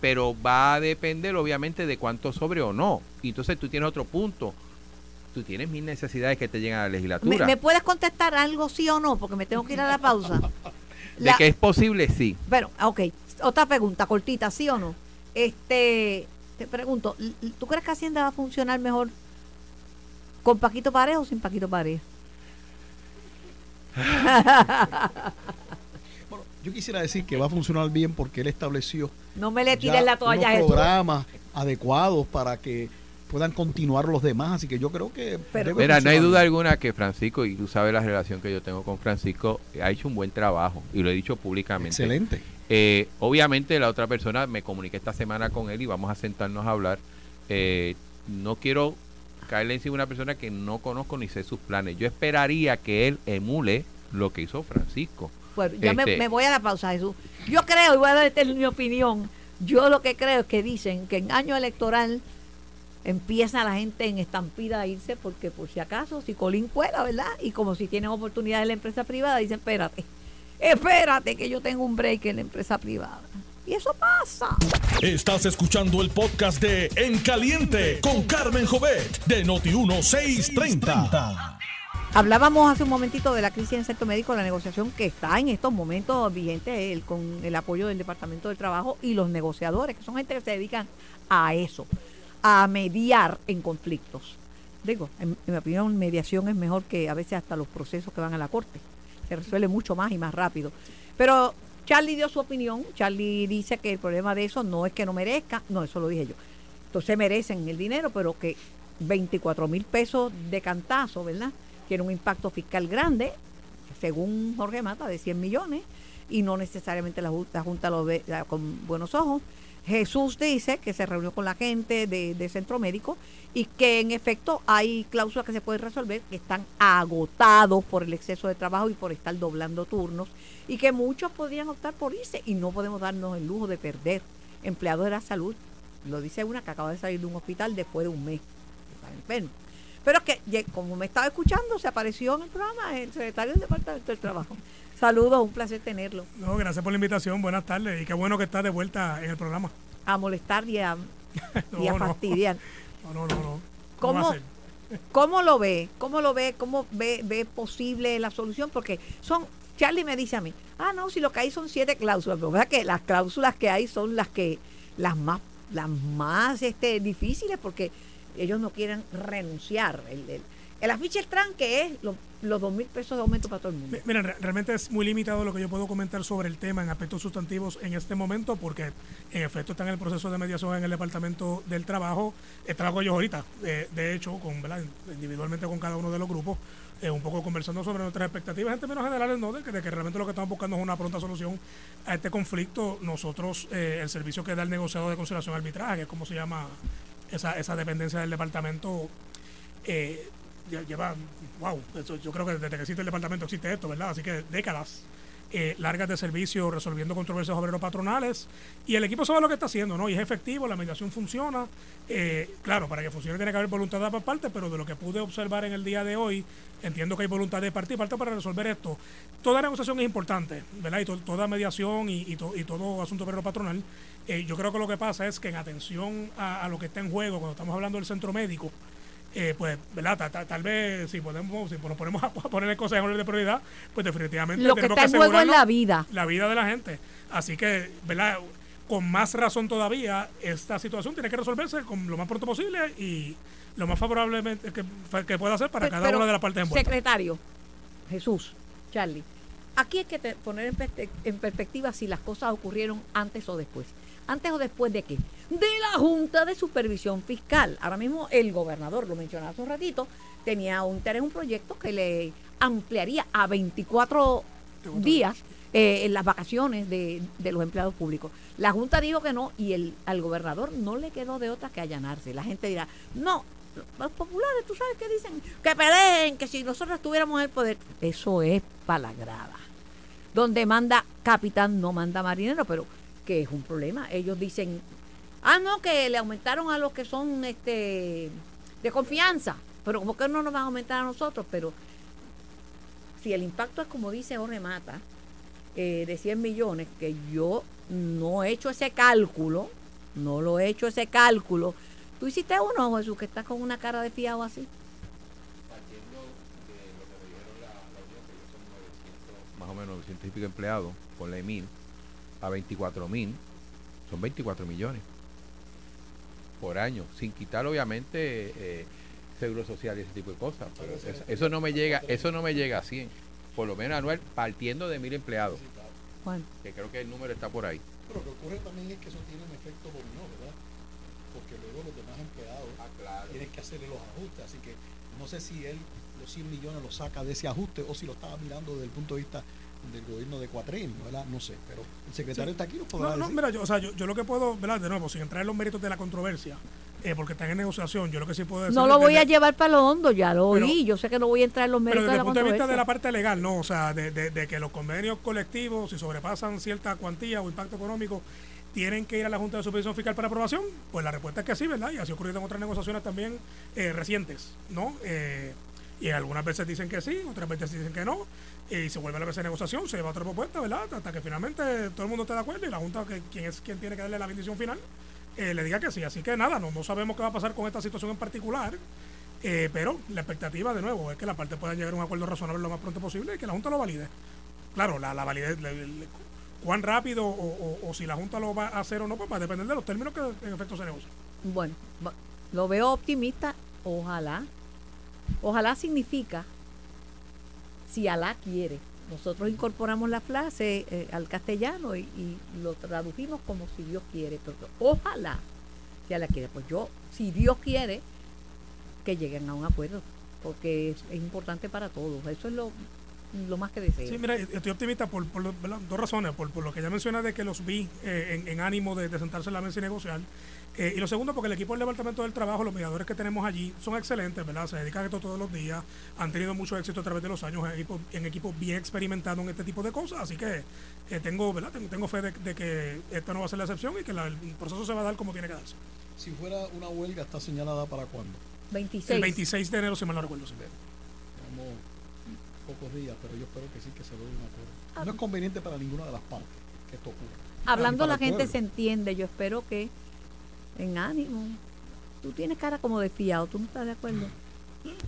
Speaker 3: pero va a depender obviamente de cuánto sobre o no. Y entonces tú tienes otro punto. Tú tienes mil necesidades que te llegan a la
Speaker 2: ¿Me,
Speaker 3: legislatura.
Speaker 2: me puedes contestar algo sí o no? Porque me tengo que ir a la pausa.
Speaker 3: de
Speaker 2: La-
Speaker 3: que es posible, sí.
Speaker 2: Bueno, ok. Otra pregunta, cortita, ¿sí o no? Este, te pregunto, ¿tú crees que Hacienda va a funcionar mejor con Paquito Pareja o sin Paquito Pareja?
Speaker 4: Bueno, yo quisiera decir que va a funcionar bien porque él estableció
Speaker 2: No me le tires la toalla
Speaker 4: programas adecuados para que puedan continuar los demás, así que yo creo que
Speaker 2: Pero-
Speaker 3: Mira, no hay duda alguna que Francisco, y tú sabes la relación que yo tengo con Francisco, ha hecho un buen trabajo y lo he dicho públicamente.
Speaker 4: Excelente.
Speaker 3: Eh, obviamente la otra persona me comuniqué esta semana con él y vamos a sentarnos a hablar. Eh, no quiero caerle encima a una persona que no conozco ni sé sus planes. Yo esperaría que él emule lo que hizo Francisco.
Speaker 2: Bueno, ya me,
Speaker 3: Este-
Speaker 2: me voy a la pausa, Jesús. Yo creo, y voy a darte mi opinión, yo lo que creo es que dicen que en año electoral empieza la gente en estampida a irse porque por si acaso, si Colín cuela, ¿verdad? Y como si tienen oportunidad en la empresa privada, dicen, espérate, espérate que yo tengo un break en la empresa privada. Y eso pasa.
Speaker 1: Estás escuchando el podcast de En Caliente con Carmen Jovet de Noti1630.
Speaker 2: Hablábamos hace un momentito de la crisis en el sector médico, la negociación que está en estos momentos vigente el, con el apoyo del Departamento del Trabajo y los negociadores, que son gente que se dedican a eso, a mediar en conflictos. Digo, en, mi opinión, mediación es mejor que a veces hasta los procesos que van a la corte. Se resuelve mucho más y más rápido. Pero Charlie dio su opinión. Charlie dice que el problema de eso no es que no merezca, no, eso lo dije yo. Entonces merecen el dinero, pero que 24 mil pesos de cantazo, ¿verdad? Tiene un impacto fiscal grande, según Jorge Mata, de 100 millones, y no necesariamente la, Ju- la Junta lo ve con buenos ojos. Jesús dice que se reunió con la gente de, Centro Médico y que en efecto hay cláusulas que se pueden resolver que están agotados por el exceso de trabajo y por estar doblando turnos y que muchos podrían optar por irse y no podemos darnos el lujo de perder empleados de la salud. Lo dice una que acaba de salir de un hospital después de un mes. Está enfermo. Pero que, ye- como me estaba escuchando, se apareció en el programa el secretario del Departamento del Trabajo. Saludos, un placer tenerlo.
Speaker 5: No, gracias por la invitación, buenas tardes y qué bueno que estás de vuelta en el programa.
Speaker 2: A molestar y a,
Speaker 5: No,
Speaker 2: y a
Speaker 5: no.
Speaker 2: fastidiar.
Speaker 5: No, no, no, no.
Speaker 2: ¿Cómo? ¿Cómo lo ve? ¿Cómo lo ve? ¿Cómo ve, ve posible la solución? Porque son, Charlie me dice a mí, ah, no, si lo que hay son siete cláusulas, pero verdad que las cláusulas que hay son las que, las más, las más este, difíciles porque ellos no quieren renunciar. El, el, el afiche tranque es lo- los dos mil pesos de aumento para todo el mundo.
Speaker 5: Mi- Miren, re- realmente es muy limitado lo que yo puedo comentar sobre el tema en aspectos sustantivos en este momento, porque en efecto está en el proceso de mediación en el Departamento del Trabajo. Estaba con ellos ahorita, de, de hecho, con, individualmente con cada uno de los grupos, eh, un poco conversando sobre nuestras expectativas en términos generales, ¿no? De que, realmente lo que estamos buscando es una pronta solución a este conflicto. Nosotros, eh, el servicio que da el negociado de conciliación arbitraje, que es como se llama esa, esa dependencia del departamento, eh, lleva, wow, yo creo que desde que existe el departamento existe esto, ¿verdad? Así que décadas eh, largas de servicio resolviendo controversias obreros patronales y el equipo sabe lo que está haciendo, ¿no? Y es efectivo, la mediación funciona. Eh, claro, para que funcione tiene que haber voluntad de partes, pero de lo que pude observar en el día de hoy, entiendo que hay voluntad de parte y parte para resolver esto. Toda negociación es importante, ¿verdad? Y to- toda mediación y todo asunto obrero patronal. Eh, yo creo que lo que pasa es que en atención a, a lo que está en juego, cuando estamos hablando del centro médico, eh, pues, ¿verdad? Ta- ta- Tal, vez si podemos, si nos ponemos a, poner cosas en orden de prioridad, pues definitivamente
Speaker 2: Lo que
Speaker 5: tenemos
Speaker 2: está en juego es la vida.
Speaker 5: la vida de la gente. Así que, ¿verdad? Con más razón todavía, esta situación tiene que resolverse con lo más pronto posible y lo más favorablemente que, que pueda hacer para cada
Speaker 2: pero,
Speaker 5: una de las partes envueltas.
Speaker 2: Secretario, Jesús, Charlie, aquí hay que poner en perspectiva si las cosas ocurrieron antes o después. ¿Antes o después de qué? De la Junta de Supervisión Fiscal. Ahora mismo el gobernador, lo mencionaba hace un ratito, tenía un interés, un proyecto que le ampliaría a 24 días eh, en las vacaciones de, de los empleados públicos. La Junta dijo que no y el, al gobernador no le quedó de otra que allanarse. La gente dirá, no, los populares, tú sabes que dicen que peleen, que si nosotros tuviéramos el poder. Eso es palagrada. Donde manda capitán, no manda marinero, pero que es un problema. Ellos dicen, ah, no, que le aumentaron a los que son este de confianza, pero como que no nos van a aumentar a nosotros, pero si el impacto es como dice Jorge Mata, eh, de 100 millones, que yo no he hecho ese cálculo, no lo he hecho ese cálculo. Tú hiciste uno, Jesús, que estás con una cara de fiado así.
Speaker 3: más o menos 900 y pico empleados, ponle mil, a 24 mil, son 24 millones por año, sin quitar obviamente eh, seguro social y ese tipo de cosas. Pero eso, eso no me llega, eso no me llega a 100, por lo menos anual, partiendo de mil empleados,
Speaker 2: Bueno,
Speaker 3: que creo que el número está por ahí.
Speaker 4: Pero lo que ocurre también es que eso tiene un efecto dominó, ¿verdad? Porque luego los demás empleados tienen que hacerle los ajustes. Así que no sé si él los 100 millones los saca de ese ajuste o si lo estaba mirando desde el punto de vista del gobierno de Cuatrenio, ¿verdad? No sé, pero el secretario
Speaker 5: Sí.
Speaker 4: está aquí, nos podrá
Speaker 5: No, no,
Speaker 4: decir.
Speaker 5: mira, yo, o sea, yo, yo lo que puedo, ¿verdad? De nuevo, sin entrar en los méritos de la controversia, eh, porque están en negociación, yo lo que sí puedo decir.
Speaker 2: no lo voy a
Speaker 5: desde-
Speaker 2: llevar para lo hondo, ya lo
Speaker 5: Pero-
Speaker 2: oí. Yo sé que no voy a entrar en los
Speaker 5: Pero
Speaker 2: méritos
Speaker 5: desde
Speaker 2: de
Speaker 5: el
Speaker 2: la
Speaker 5: punto de vista de la
Speaker 2: controversia.
Speaker 5: parte legal, no, o sea, de, de- de que los convenios colectivos, si sobrepasan cierta cuantía o impacto económico, tienen que ir a la Junta de Supervisión Fiscal para aprobación, pues la respuesta es que sí, ¿verdad? Y así ha ocurrido en otras negociaciones también eh, recientes, ¿no? Eh, y algunas veces dicen que sí, otras veces dicen que no, y se vuelve a la mesa de negociación, se lleva otra propuesta, ¿verdad? Hasta que finalmente todo el mundo esté de acuerdo y la Junta, que quien es quien tiene que darle la bendición final, eh, le diga que sí. Así que nada, no, no sabemos qué va a pasar con esta situación en particular. Eh, pero la expectativa, de nuevo, es que la parte pueda llegar a un acuerdo razonable lo más pronto posible y que la Junta lo valide. Claro, la, la validez, cuán rápido o, o- o si la Junta lo va a hacer o no, pues va a depender de los términos que en efecto se negocian.
Speaker 2: Bueno, lo veo optimista. Ojalá. Ojalá significa si Alá quiere. Nosotros incorporamos la frase eh, al castellano y, lo tradujimos como si Dios quiere. Pero ojalá si Alá quiere. Pues yo, si Dios quiere, que lleguen a un acuerdo. Porque es, es importante para todos. Eso es lo, lo más que deseo.
Speaker 5: Sí, mira, estoy optimista por, por lo- ¿verdad? dos razones. Por, por lo que ya mencioné de que los vi eh, en, en ánimo de, de sentarse en la mesa y negociar. Eh, y lo segundo, porque el equipo del Departamento del Trabajo, los mediadores que tenemos allí, son excelentes, ¿verdad? Se dedican a esto todos los días, han tenido mucho éxito a través de los años en equipos en equipos bien experimentados en este tipo de cosas. Así que eh, tengo, ¿verdad? Tengo, tengo fe de, de que esta no va a ser la excepción y que la- el proceso se va a dar como tiene que darse.
Speaker 4: Si fuera una huelga, está señalada para cuándo.
Speaker 2: 26.
Speaker 5: El 26 de enero, si mal no recuerdo. sí.
Speaker 4: Pocos días, pero yo espero que sí que se logre un acuerdo.
Speaker 2: Ah.
Speaker 4: No es conveniente para ninguna de las partes que esto ocurra.
Speaker 2: Hablando la gente
Speaker 4: pueblo.
Speaker 2: se entiende. Yo espero que en ánimo. Tú tienes cara como de fiado. ¿Tú no estás de acuerdo?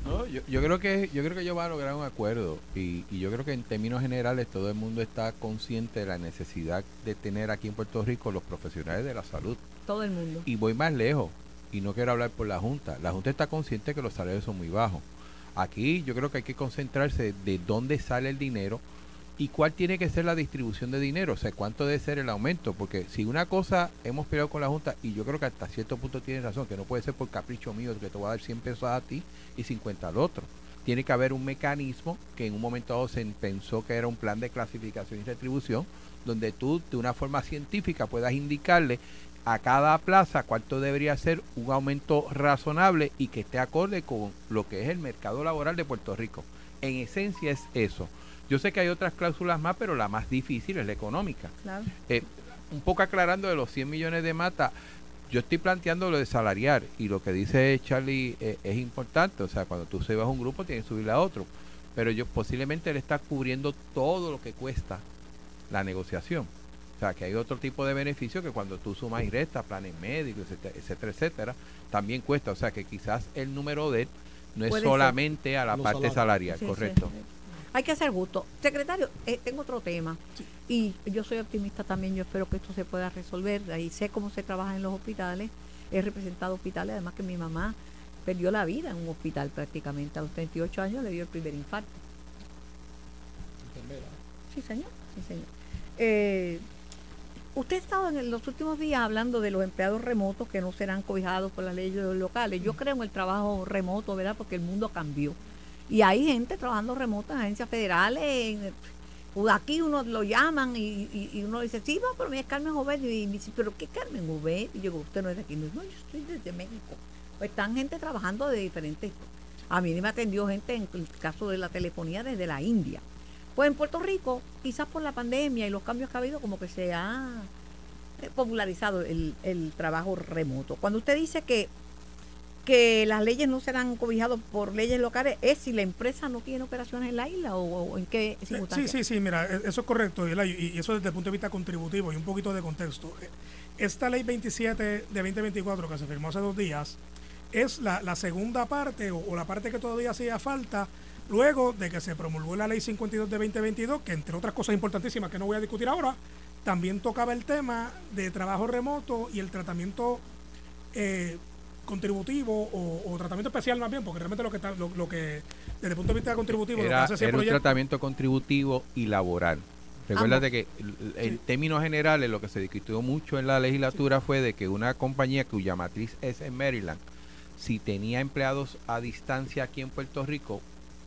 Speaker 3: No, yo, yo creo que yo creo que ellos van a lograr un acuerdo y, y yo creo que en términos generales todo el mundo está consciente de la necesidad de tener aquí en Puerto Rico los profesionales de la salud
Speaker 2: Todo el mundo.
Speaker 3: y voy más lejos y no quiero hablar por la junta la junta está consciente que los salarios son muy bajos aquí yo creo que hay que concentrarse de dónde sale el dinero y cuál tiene que ser la distribución de dinero, o sea, cuánto debe ser el aumento, porque si una cosa hemos peleado con la Junta, y yo creo que hasta cierto punto tiene razón, que no puede ser por capricho mío que te voy a dar 100 pesos a ti y 50 al otro. Tiene que haber un mecanismo que en un momento dado se pensó que era un plan de clasificación y retribución, donde tú de una forma científica puedas indicarle a cada plaza cuánto debería ser un aumento razonable y que esté acorde con lo que es el mercado laboral de Puerto Rico. En esencia es eso. Yo sé que hay otras cláusulas más, pero la más difícil es la económica.
Speaker 2: Claro.
Speaker 3: Eh, un poco aclarando de los 100 millones de mata, yo estoy planteando lo de salariar y lo que dice Charlie eh, es importante. O sea, cuando tú subas un grupo, tienes que subirle a otro. Pero yo posiblemente le está cubriendo todo lo que cuesta la negociación. O sea, que hay otro tipo de beneficio que cuando tú sumas y restas, planes médicos, etcétera, etcétera, etcétera, también cuesta. O sea, que quizás el número de él no es
Speaker 2: ser.
Speaker 3: solamente a la
Speaker 4: Los
Speaker 3: parte
Speaker 4: salarios.
Speaker 3: salarial,
Speaker 2: Sí,
Speaker 3: correcto.
Speaker 2: sí. Hay que hacer gusto. Secretario, eh, tengo otro tema. Y yo soy optimista también. Yo espero que esto se pueda resolver. Ahí sé cómo se trabaja en los hospitales. He representado hospitales. Además que mi mamá perdió la vida en un hospital prácticamente. A los 38 años le dio el primer infarto.
Speaker 4: Enfermera.
Speaker 2: Sí, señor. Sí, señor. Eh, usted ha estado en los últimos días hablando de los empleados remotos que no serán cobijados por las leyes locales. Yo creo en el trabajo remoto, ¿verdad? Porque el mundo cambió. Y hay gente trabajando remoto en agencias federales. En, pues aquí uno lo llaman y, y- y uno dice, sí, no, pero mira, es Carmen Jovet. Y me dice, ¿pero qué Carmen Jovet? Y yo digo, usted no es de aquí. No, no, yo estoy desde México. Pues están gente trabajando de diferentes. A mí me atendió gente en el caso de la telefonía desde la India. Pues en Puerto Rico, quizás por la pandemia y los cambios que ha habido, como que se ha eh, popularizado el, el trabajo remoto. Cuando usted dice que, que las leyes no serán cobijadas por leyes locales, ¿es si la empresa no tiene operaciones en la isla o, o en qué
Speaker 5: Eh, Sí,
Speaker 2: circunstancias?
Speaker 5: sí, sí, mira, e- eso es correcto, y eso desde el punto de vista contributivo y un poquito de contexto. Eh, Esta ley 27 de 2024 que se firmó hace dos días es la, la segunda parte o, o la parte que todavía hacía falta luego de que se promulgó la ley 52 de 2022, que entre otras cosas importantísimas que no voy a discutir ahora, también tocaba el tema de trabajo remoto y el tratamiento eh, contributivo o, o tratamiento especial más bien, porque realmente lo que, está- lo, lo que desde el punto de vista contributivo lo que
Speaker 3: Era,
Speaker 5: hace
Speaker 3: era un
Speaker 5: proyecto-
Speaker 3: tratamiento contributivo y laboral. Recuerda que en
Speaker 5: Sí.
Speaker 3: términos generales lo que se discutió mucho en la legislatura fue de que una compañía cuya matriz es en Maryland, si tenía empleados a distancia aquí en Puerto Rico,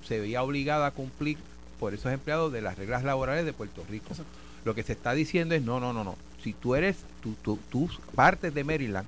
Speaker 3: se veía obligada a cumplir por esos empleados de las reglas laborales de Puerto Rico.
Speaker 5: Exacto.
Speaker 3: Lo que se está diciendo es, no, no, no, no. Si tú eres, tú, tú, tú partes de Maryland,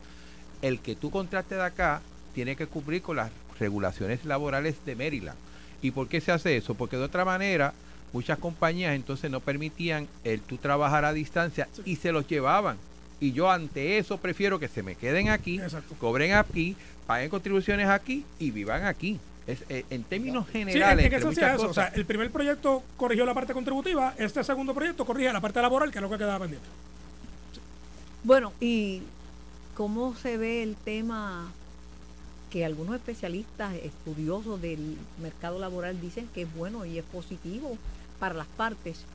Speaker 3: el que tú contrates de acá tiene que cumplir con las regulaciones laborales de Maryland. ¿Y por qué se hace eso? Porque de otra manera, muchas compañías entonces no permitían el tú trabajar a distancia y se los llevaban. Y yo ante eso prefiero que se me queden aquí,
Speaker 5: Exacto.
Speaker 3: cobren aquí, paguen contribuciones aquí y vivan aquí. Es, eh, en términos
Speaker 5: Sí, en,
Speaker 3: generales,
Speaker 5: en
Speaker 3: muchas
Speaker 5: eso. O sea, el primer proyecto corrigió la parte contributiva, este segundo proyecto corrige la parte laboral, que es lo que quedaba pendiente.
Speaker 2: Bueno, ¿y cómo se ve el tema que algunos especialistas, estudiosos del mercado laboral dicen que es bueno y es positivo para las partes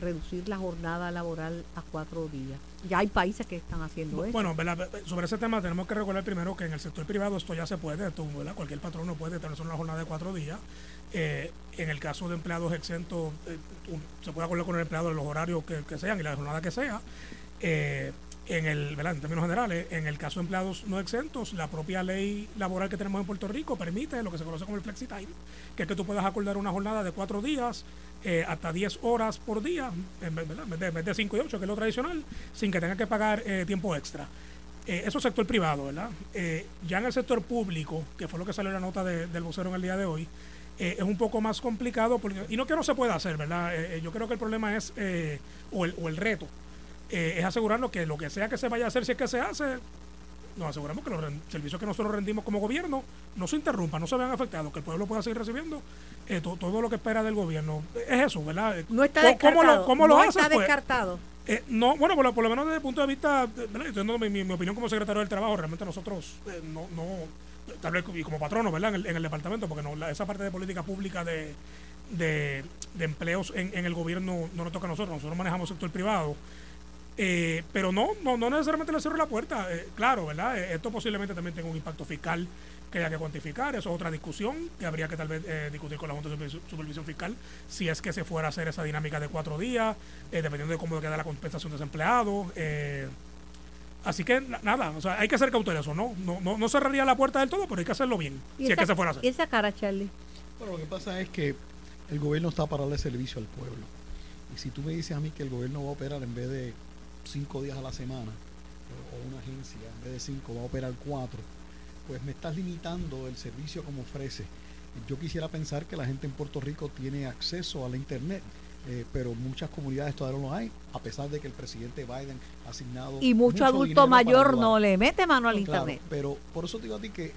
Speaker 2: reducir la jornada laboral a cuatro días? Ya hay países que están haciendo eso.
Speaker 5: Bueno, ¿verdad? sobre ese tema tenemos que recordar primero que en el sector privado esto ya se puede, esto, cualquier patrón no puede tener una jornada de cuatro días. Eh, en el caso de empleados exentos, eh, se puede acordar con el empleado de los horarios que, que sean y la jornada que sea. Eh, en el, ¿verdad? en términos generales, en el caso de empleados no exentos, la propia ley laboral que tenemos en Puerto Rico permite lo que se conoce como el flexi time, que es que tú puedas acordar una jornada de cuatro días, eh, hasta 10 horas por día, en vez, de, en vez de 5 y 8, que es lo tradicional, sin que tengas que pagar eh, tiempo extra. Eh, eso es sector privado, ¿verdad? Ya en el sector público, que fue lo que salió en la nota de- del vocero en el día de hoy, es un poco más complicado, porque, y no que no se pueda hacer, ¿verdad? Yo creo que el problema es, o, el, o el reto, es asegurarnos que lo que sea que se vaya a hacer, si es que se hace, nos aseguramos que los servicios que nosotros rendimos como gobierno no se interrumpan, no se vean afectados, que el pueblo pueda seguir recibiendo eh, to- todo lo que espera del gobierno. Es eso, ¿verdad?
Speaker 2: No está
Speaker 5: ¿cómo-
Speaker 2: descartado.
Speaker 5: ¿Cómo lo, cómo lo
Speaker 2: no
Speaker 5: haces,
Speaker 2: está
Speaker 5: pues?
Speaker 2: descartado.
Speaker 5: Eh, no, bueno, por lo, por lo menos desde el punto de vista, ¿verdad? Mi, mi- mi opinión como secretario del trabajo, realmente nosotros eh, no, no, tal vez y como patrono, ¿verdad? En el, en el departamento, porque no, la- esa parte de política pública de, de, de empleos en, en el gobierno no nos toca a nosotros, nosotros manejamos sector privado. Eh, pero no, no, no necesariamente le cierro la puerta, eh, claro, ¿verdad? Eh, esto posiblemente también tenga un impacto fiscal que haya que cuantificar, eso es otra discusión que habría que tal vez eh, discutir con la Junta de Supervis- Supervisión Fiscal, si es que se fuera a hacer esa dinámica de cuatro días, eh, dependiendo de cómo queda la compensación de desempleados. Eh, así que na- nada, o sea, hay que ser cauteloso, ¿no? No, no, no cerraría la puerta del todo, pero hay que hacerlo bien,
Speaker 2: ¿Y
Speaker 5: si es que se fuera a hacer.
Speaker 2: ¿Y esa cara, Charlie?
Speaker 4: Bueno, lo que pasa es que el gobierno está para darle servicio al pueblo. Y si tú me dices a mí que el gobierno va a operar en vez de cinco días a la semana, o una agencia en vez de cinco va a operar cuatro, pues me estás limitando el servicio como ofrece. Yo quisiera pensar que la gente en Puerto Rico tiene acceso a la internet, eh, pero muchas comunidades todavía no lo hay, a pesar de que el presidente Biden ha asignado
Speaker 2: Y mucho, adulto
Speaker 4: dinero para
Speaker 2: mayor no le mete mano al
Speaker 4: No, claro,
Speaker 2: internet.
Speaker 4: pero por eso te digo a ti que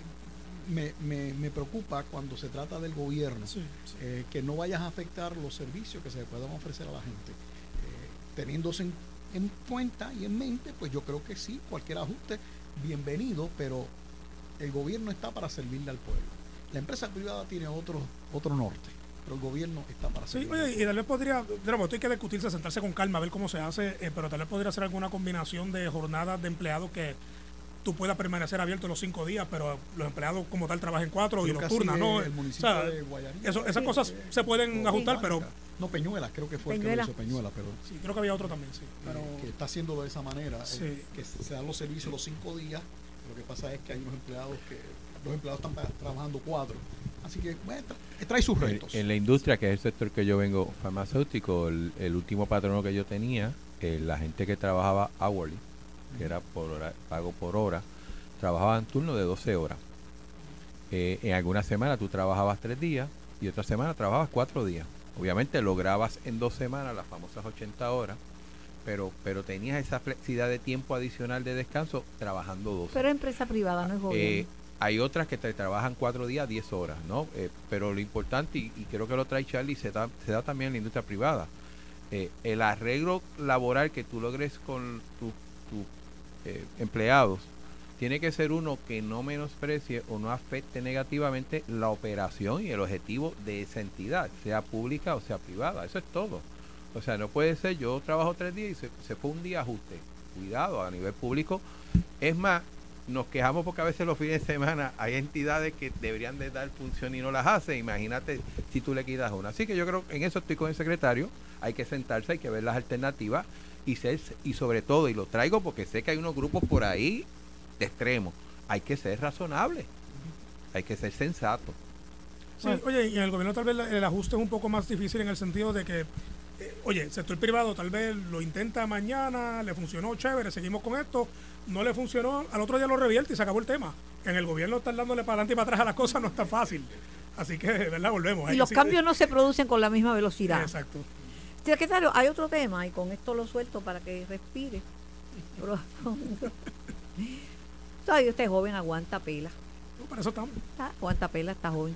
Speaker 4: me, me, me preocupa cuando se trata del gobierno
Speaker 5: Sí, sí.
Speaker 4: eh, que no vayas a afectar los servicios que se puedan ofrecer a la gente. Eh, teniéndose en, en cuenta y en mente, pues yo creo que sí, cualquier ajuste, bienvenido, pero el gobierno está para servirle al pueblo. La empresa privada tiene otro, otro norte, pero el gobierno está para
Speaker 5: Sí,
Speaker 4: servirle.
Speaker 5: oye, y tal vez podría, nuevo, esto hay que discutirse, sentarse con calma, a ver cómo se hace, eh, pero tal vez podría ser alguna combinación de jornadas de empleados que tú puedas permanecer abierto los cinco días, pero los empleados como tal trabajen cuatro y
Speaker 4: Creo que así
Speaker 5: nocturnas, ¿no?
Speaker 4: el
Speaker 5: O
Speaker 4: municipio
Speaker 5: sea,
Speaker 4: de Guayanilla.
Speaker 5: eso, esas
Speaker 2: Sí,
Speaker 5: cosas se pueden ajustar, pero.
Speaker 4: No, Peñuela, creo que fue el que
Speaker 2: Peñuela.
Speaker 4: lo hizo Peñuela, pero
Speaker 5: Sí, creo que había otro también, sí. Pero,
Speaker 4: que está haciendo de esa manera,
Speaker 5: Sí.
Speaker 4: eh, que se dan los servicios los cinco días. Lo que pasa es que hay unos empleados que los empleados están trabajando cuatro. Así que bueno, tra- trae sus
Speaker 3: En,
Speaker 4: retos.
Speaker 3: en la industria, que es el sector que yo vengo, farmacéutico, el, el último patrono que yo tenía, eh, la gente que trabajaba hourly, que era por hora, pago por hora, trabajaba en turno de 12 horas. Eh, en algunas semanas tú trabajabas tres días y otra semana trabajabas cuatro días. Obviamente lograbas en dos semanas las famosas 80 horas, pero, pero tenías esa flexibilidad de tiempo adicional de descanso trabajando 12.
Speaker 2: Pero es empresa privada, no es
Speaker 3: Eh,
Speaker 2: gobierno.
Speaker 3: hay otras que te trabajan cuatro días, 10 horas, ¿no? Eh, pero lo importante, y, y creo que lo trae Charlie, se da, se da también en la industria privada. Eh, el arreglo laboral que tú logres con tus tus, eh, empleados tiene que ser uno que no menosprecie o no afecte negativamente la operación y el objetivo de esa entidad, sea pública o sea privada. Eso es todo. O sea, no puede ser yo trabajo tres días y se, se fue un día ajuste. Cuidado, a nivel público. Es más, nos quejamos porque a veces los fines de semana hay entidades que deberían de dar función y no las hacen. Imagínate si tú le quitas una. Así que yo creo que en eso estoy con el secretario. Hay que sentarse, hay que ver las alternativas y ser, y sobre todo, y lo traigo porque sé que hay unos grupos por ahí de extremo. Hay que ser razonable. Hay que ser sensato.
Speaker 5: Sí, oye, y en el gobierno tal vez la- el ajuste es un poco más difícil en el sentido de que, eh, oye, el sector privado tal vez lo intenta mañana, le funcionó chévere, seguimos con esto, no le funcionó, al otro día lo revierte y se acabó el tema. En el gobierno estar dándole para adelante y para atrás a las cosas no es tan fácil. Así que, ¿verdad? Volvemos.
Speaker 2: Y los cambios no se producen con la misma velocidad.
Speaker 5: Exacto.
Speaker 2: Secretario, hay otro tema y con esto lo suelto para que respire. Todavía usted es joven, aguanta pela.
Speaker 5: No, para eso estamos.
Speaker 2: Está- aguanta pela, está joven.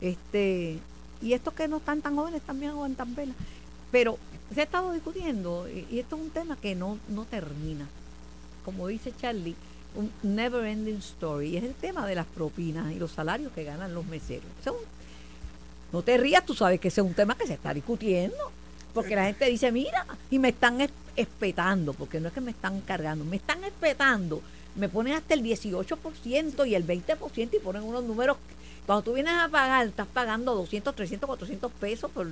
Speaker 2: Este, y estos que no están tan jóvenes también aguantan pela. Pero se ha estado discutiendo y, esto es un tema que no, no termina. Como dice Charlie, un never ending story. Y es el tema de las propinas y los salarios que ganan los meseros. Un- no te rías, tú sabes que ese es un tema que se está discutiendo. Porque la gente dice, mira, y me están es- espetando, porque no es que me están cargando, me están espetando. Me ponen hasta el 18% y el 20% y ponen unos números. Cuando tú vienes a pagar, estás pagando 200, 300, 400 pesos. Por,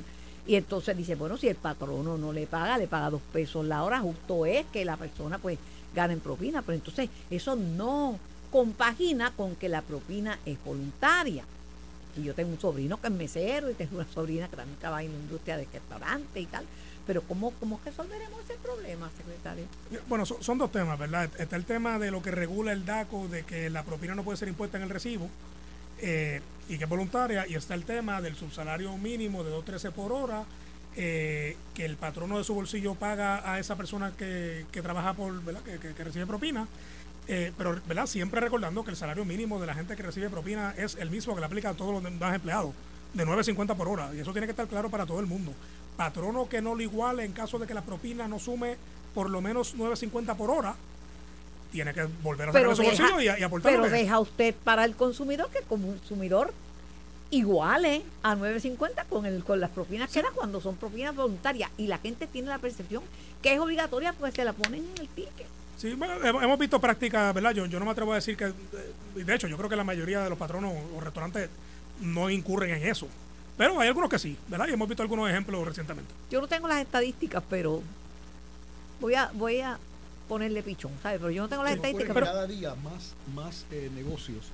Speaker 2: y entonces dice, bueno, si el patrono no le paga, le paga dos pesos la hora, justo es que la persona pues gane propina. Pero entonces eso no compagina con que la propina es voluntaria. Y yo tengo un sobrino que es mesero y tengo una sobrina que también trabaja en la industria de restaurante y tal. Pero ¿cómo, cómo resolveremos ese problema, secretario?
Speaker 5: Bueno, son, dos temas, ¿verdad? Está el tema de lo que regula el DACO, de que la propina no puede ser impuesta en el recibo eh, y que es voluntaria, y está el tema del subsalario mínimo de 2.13 por hora, eh, que el patrono de su bolsillo paga a esa persona que, que trabaja por, ¿verdad? Que, que- que recibe propina. Eh, pero, ¿verdad? Siempre recordando que el salario mínimo de la gente que recibe propina es el mismo que le aplica a todos los demás empleados, de 9.50 por hora. Y eso tiene que estar claro para todo el mundo. Patrono que no lo iguale en caso de que la propina no sume por lo menos 9.50 por hora, tiene que volver a sacar
Speaker 2: Pero
Speaker 5: de su
Speaker 2: deja,
Speaker 5: bolsillo y, y aportar
Speaker 2: pero deja usted para el consumidor que como consumidor iguale a 9.50 con el con las propinas que da cuando son propinas voluntarias y la gente tiene la percepción que es obligatoria pues se la ponen en el ticket.
Speaker 5: Sí, bueno, hemos hemos visto prácticas, ¿verdad? Yo, yo no me atrevo a decir que, eh, de hecho, yo creo que la mayoría de los patronos o restaurantes no incurren en eso. Pero hay algunos que sí, ¿verdad? Y hemos visto algunos ejemplos recientemente.
Speaker 2: Yo no tengo las estadísticas, pero voy a voy a ponerle pichón, ¿sabes? Pero yo no tengo las estadísticas, pero
Speaker 4: cada día más, más eh, negocios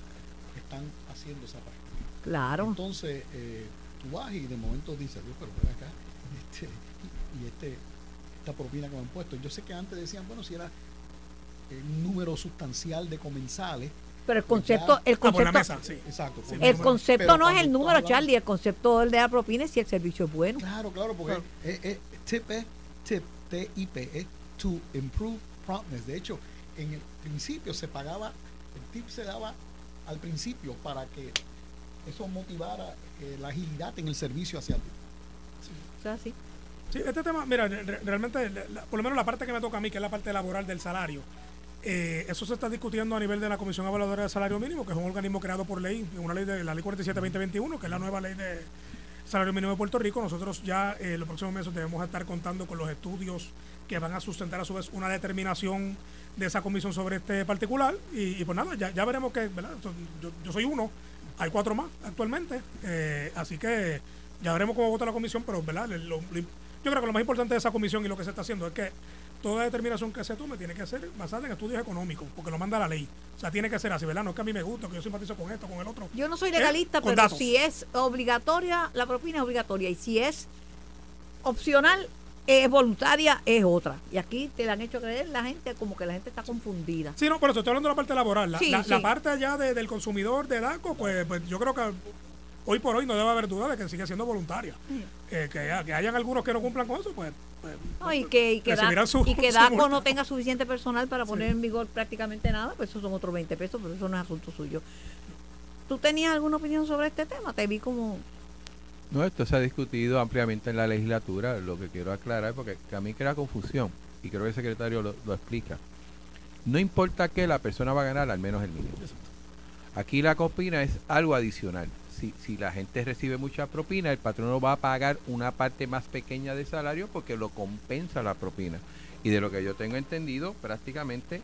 Speaker 4: están haciendo esa práctica.
Speaker 2: Claro.
Speaker 4: Entonces, eh, tú vas y de momento dices, "Dios, pero ven acá, este, y este, esta propina que me han puesto. Yo sé que antes decían, bueno, si era un número sustancial de comensales,
Speaker 2: Pero el
Speaker 4: pues
Speaker 2: concepto
Speaker 4: ya-
Speaker 2: el
Speaker 5: Ah,
Speaker 2: concepto
Speaker 5: mesa, sí.
Speaker 4: exacto.
Speaker 5: Sí,
Speaker 2: el concepto no es el número,
Speaker 4: hablas-
Speaker 2: Charlie, el concepto de la propina es si el servicio es bueno.
Speaker 4: Claro, claro, porque es, es- tip es tip, TIP, es to improve promptness. De hecho, en el principio se pagaba, el tip se daba al principio para que eso motivara eh, la agilidad en el servicio hacia ti.
Speaker 2: O sea, sí.
Speaker 5: Sí, este tema, mira, re- re- realmente, la- por lo menos la parte que me toca a mí, que es la parte laboral del salario, eh, eso se está discutiendo a nivel de la Comisión Evaluadora del Salario Mínimo, que es un organismo creado por ley, una ley de la ley 47-2021, que es la nueva ley de salario mínimo de Puerto Rico. Nosotros ya eh, en los próximos meses debemos estar contando con los estudios que van a sustentar a su vez una determinación de esa comisión sobre este particular. Y, y pues nada, ya, ya veremos que, ¿verdad? Yo soy uno, hay cuatro más actualmente, eh, así que Ya veremos cómo vota la comisión, pero ¿verdad? Lo- lo- yo creo que lo más importante de esa comisión y lo que se está haciendo es que toda determinación que se tome tiene que ser basada en estudios económicos, porque lo manda la ley. O sea, tiene que ser así, ¿verdad? No es que a mí me gusta, que yo simpatizo con esto, con el otro.
Speaker 2: Yo no soy
Speaker 5: Eh,
Speaker 2: legalista,
Speaker 5: con
Speaker 2: pero
Speaker 5: datos.
Speaker 2: si es obligatoria, la propina es obligatoria. Y si es opcional, es voluntaria, es otra. Y aquí te la han hecho creer la gente, como que la gente está confundida.
Speaker 5: Sí, no, por eso estoy hablando de la parte laboral. La,
Speaker 2: Sí,
Speaker 5: la-
Speaker 2: sí.
Speaker 5: la parte allá de- del consumidor de DACO, pues, pues yo creo que hoy por hoy no debe haber duda de que sigue siendo voluntaria. Eh, que, que hayan algunos que no cumplan con eso, pues. pues,
Speaker 2: No, y que, y que, Da-
Speaker 5: recibirán su-
Speaker 2: y que DACO no tenga suficiente personal para poner en vigor prácticamente nada, pues eso son otros 20 pesos, pero eso no es asunto suyo. ¿Tú tenías alguna opinión sobre este tema? Te vi como...
Speaker 3: No, esto se ha discutido ampliamente en la legislatura. Lo que quiero aclarar, porque a mí crea confusión, y creo que el secretario lo, lo explica. No importa que la persona va a ganar al menos el mínimo. Aquí la propina es algo adicional. Si, si la gente recibe mucha propina, el patrono va a pagar una parte más pequeña de salario porque lo compensa la propina. Y de lo que yo tengo entendido, prácticamente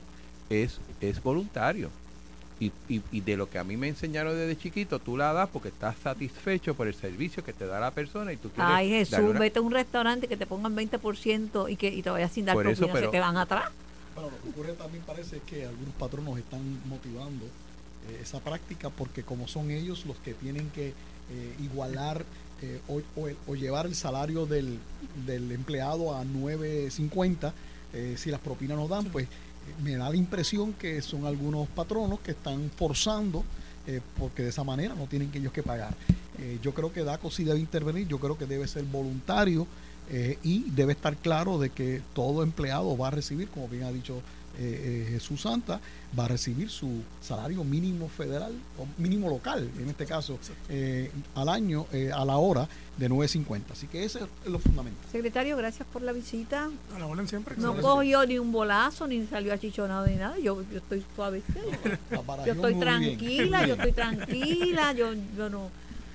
Speaker 3: es, es voluntario. Y, y, y de lo que a mí me enseñaron desde chiquito, tú la das porque estás satisfecho por el servicio que te da la persona y tú quieres
Speaker 2: Ay, Jesús,
Speaker 3: una-
Speaker 2: vete a un restaurante que te pongan 20% y que y te vayas sin dar
Speaker 3: Por eso,
Speaker 2: propina, se te van atrás.
Speaker 4: Bueno, lo que ocurre también parece que algunos patronos están motivando eh, esa práctica porque como son ellos los que tienen que eh, igualar eh, o, o- o llevar el salario del, del empleado a 9.50, eh, si las propinas no dan, pues me da la impresión que son algunos patronos que están forzando eh, porque de esa manera no tienen que ellos que pagar. Eh, yo creo que DACO sí debe intervenir, yo creo que debe ser voluntario eh, y debe estar claro de que todo empleado va a recibir, como bien ha dicho eh, eh, Jesús Santa, va a recibir su salario mínimo federal o mínimo local, en este caso, eh, al año, eh, a la hora de 9.50. Así que ese es lo fundamental.
Speaker 2: Secretario, gracias por la visita.
Speaker 5: a la orden siempre.
Speaker 2: No cogió ni un bolazo, ni salió achichonado ni nada. Yo, yo estoy suave. Yo estoy tranquila, yo estoy tranquila, yo, yo no,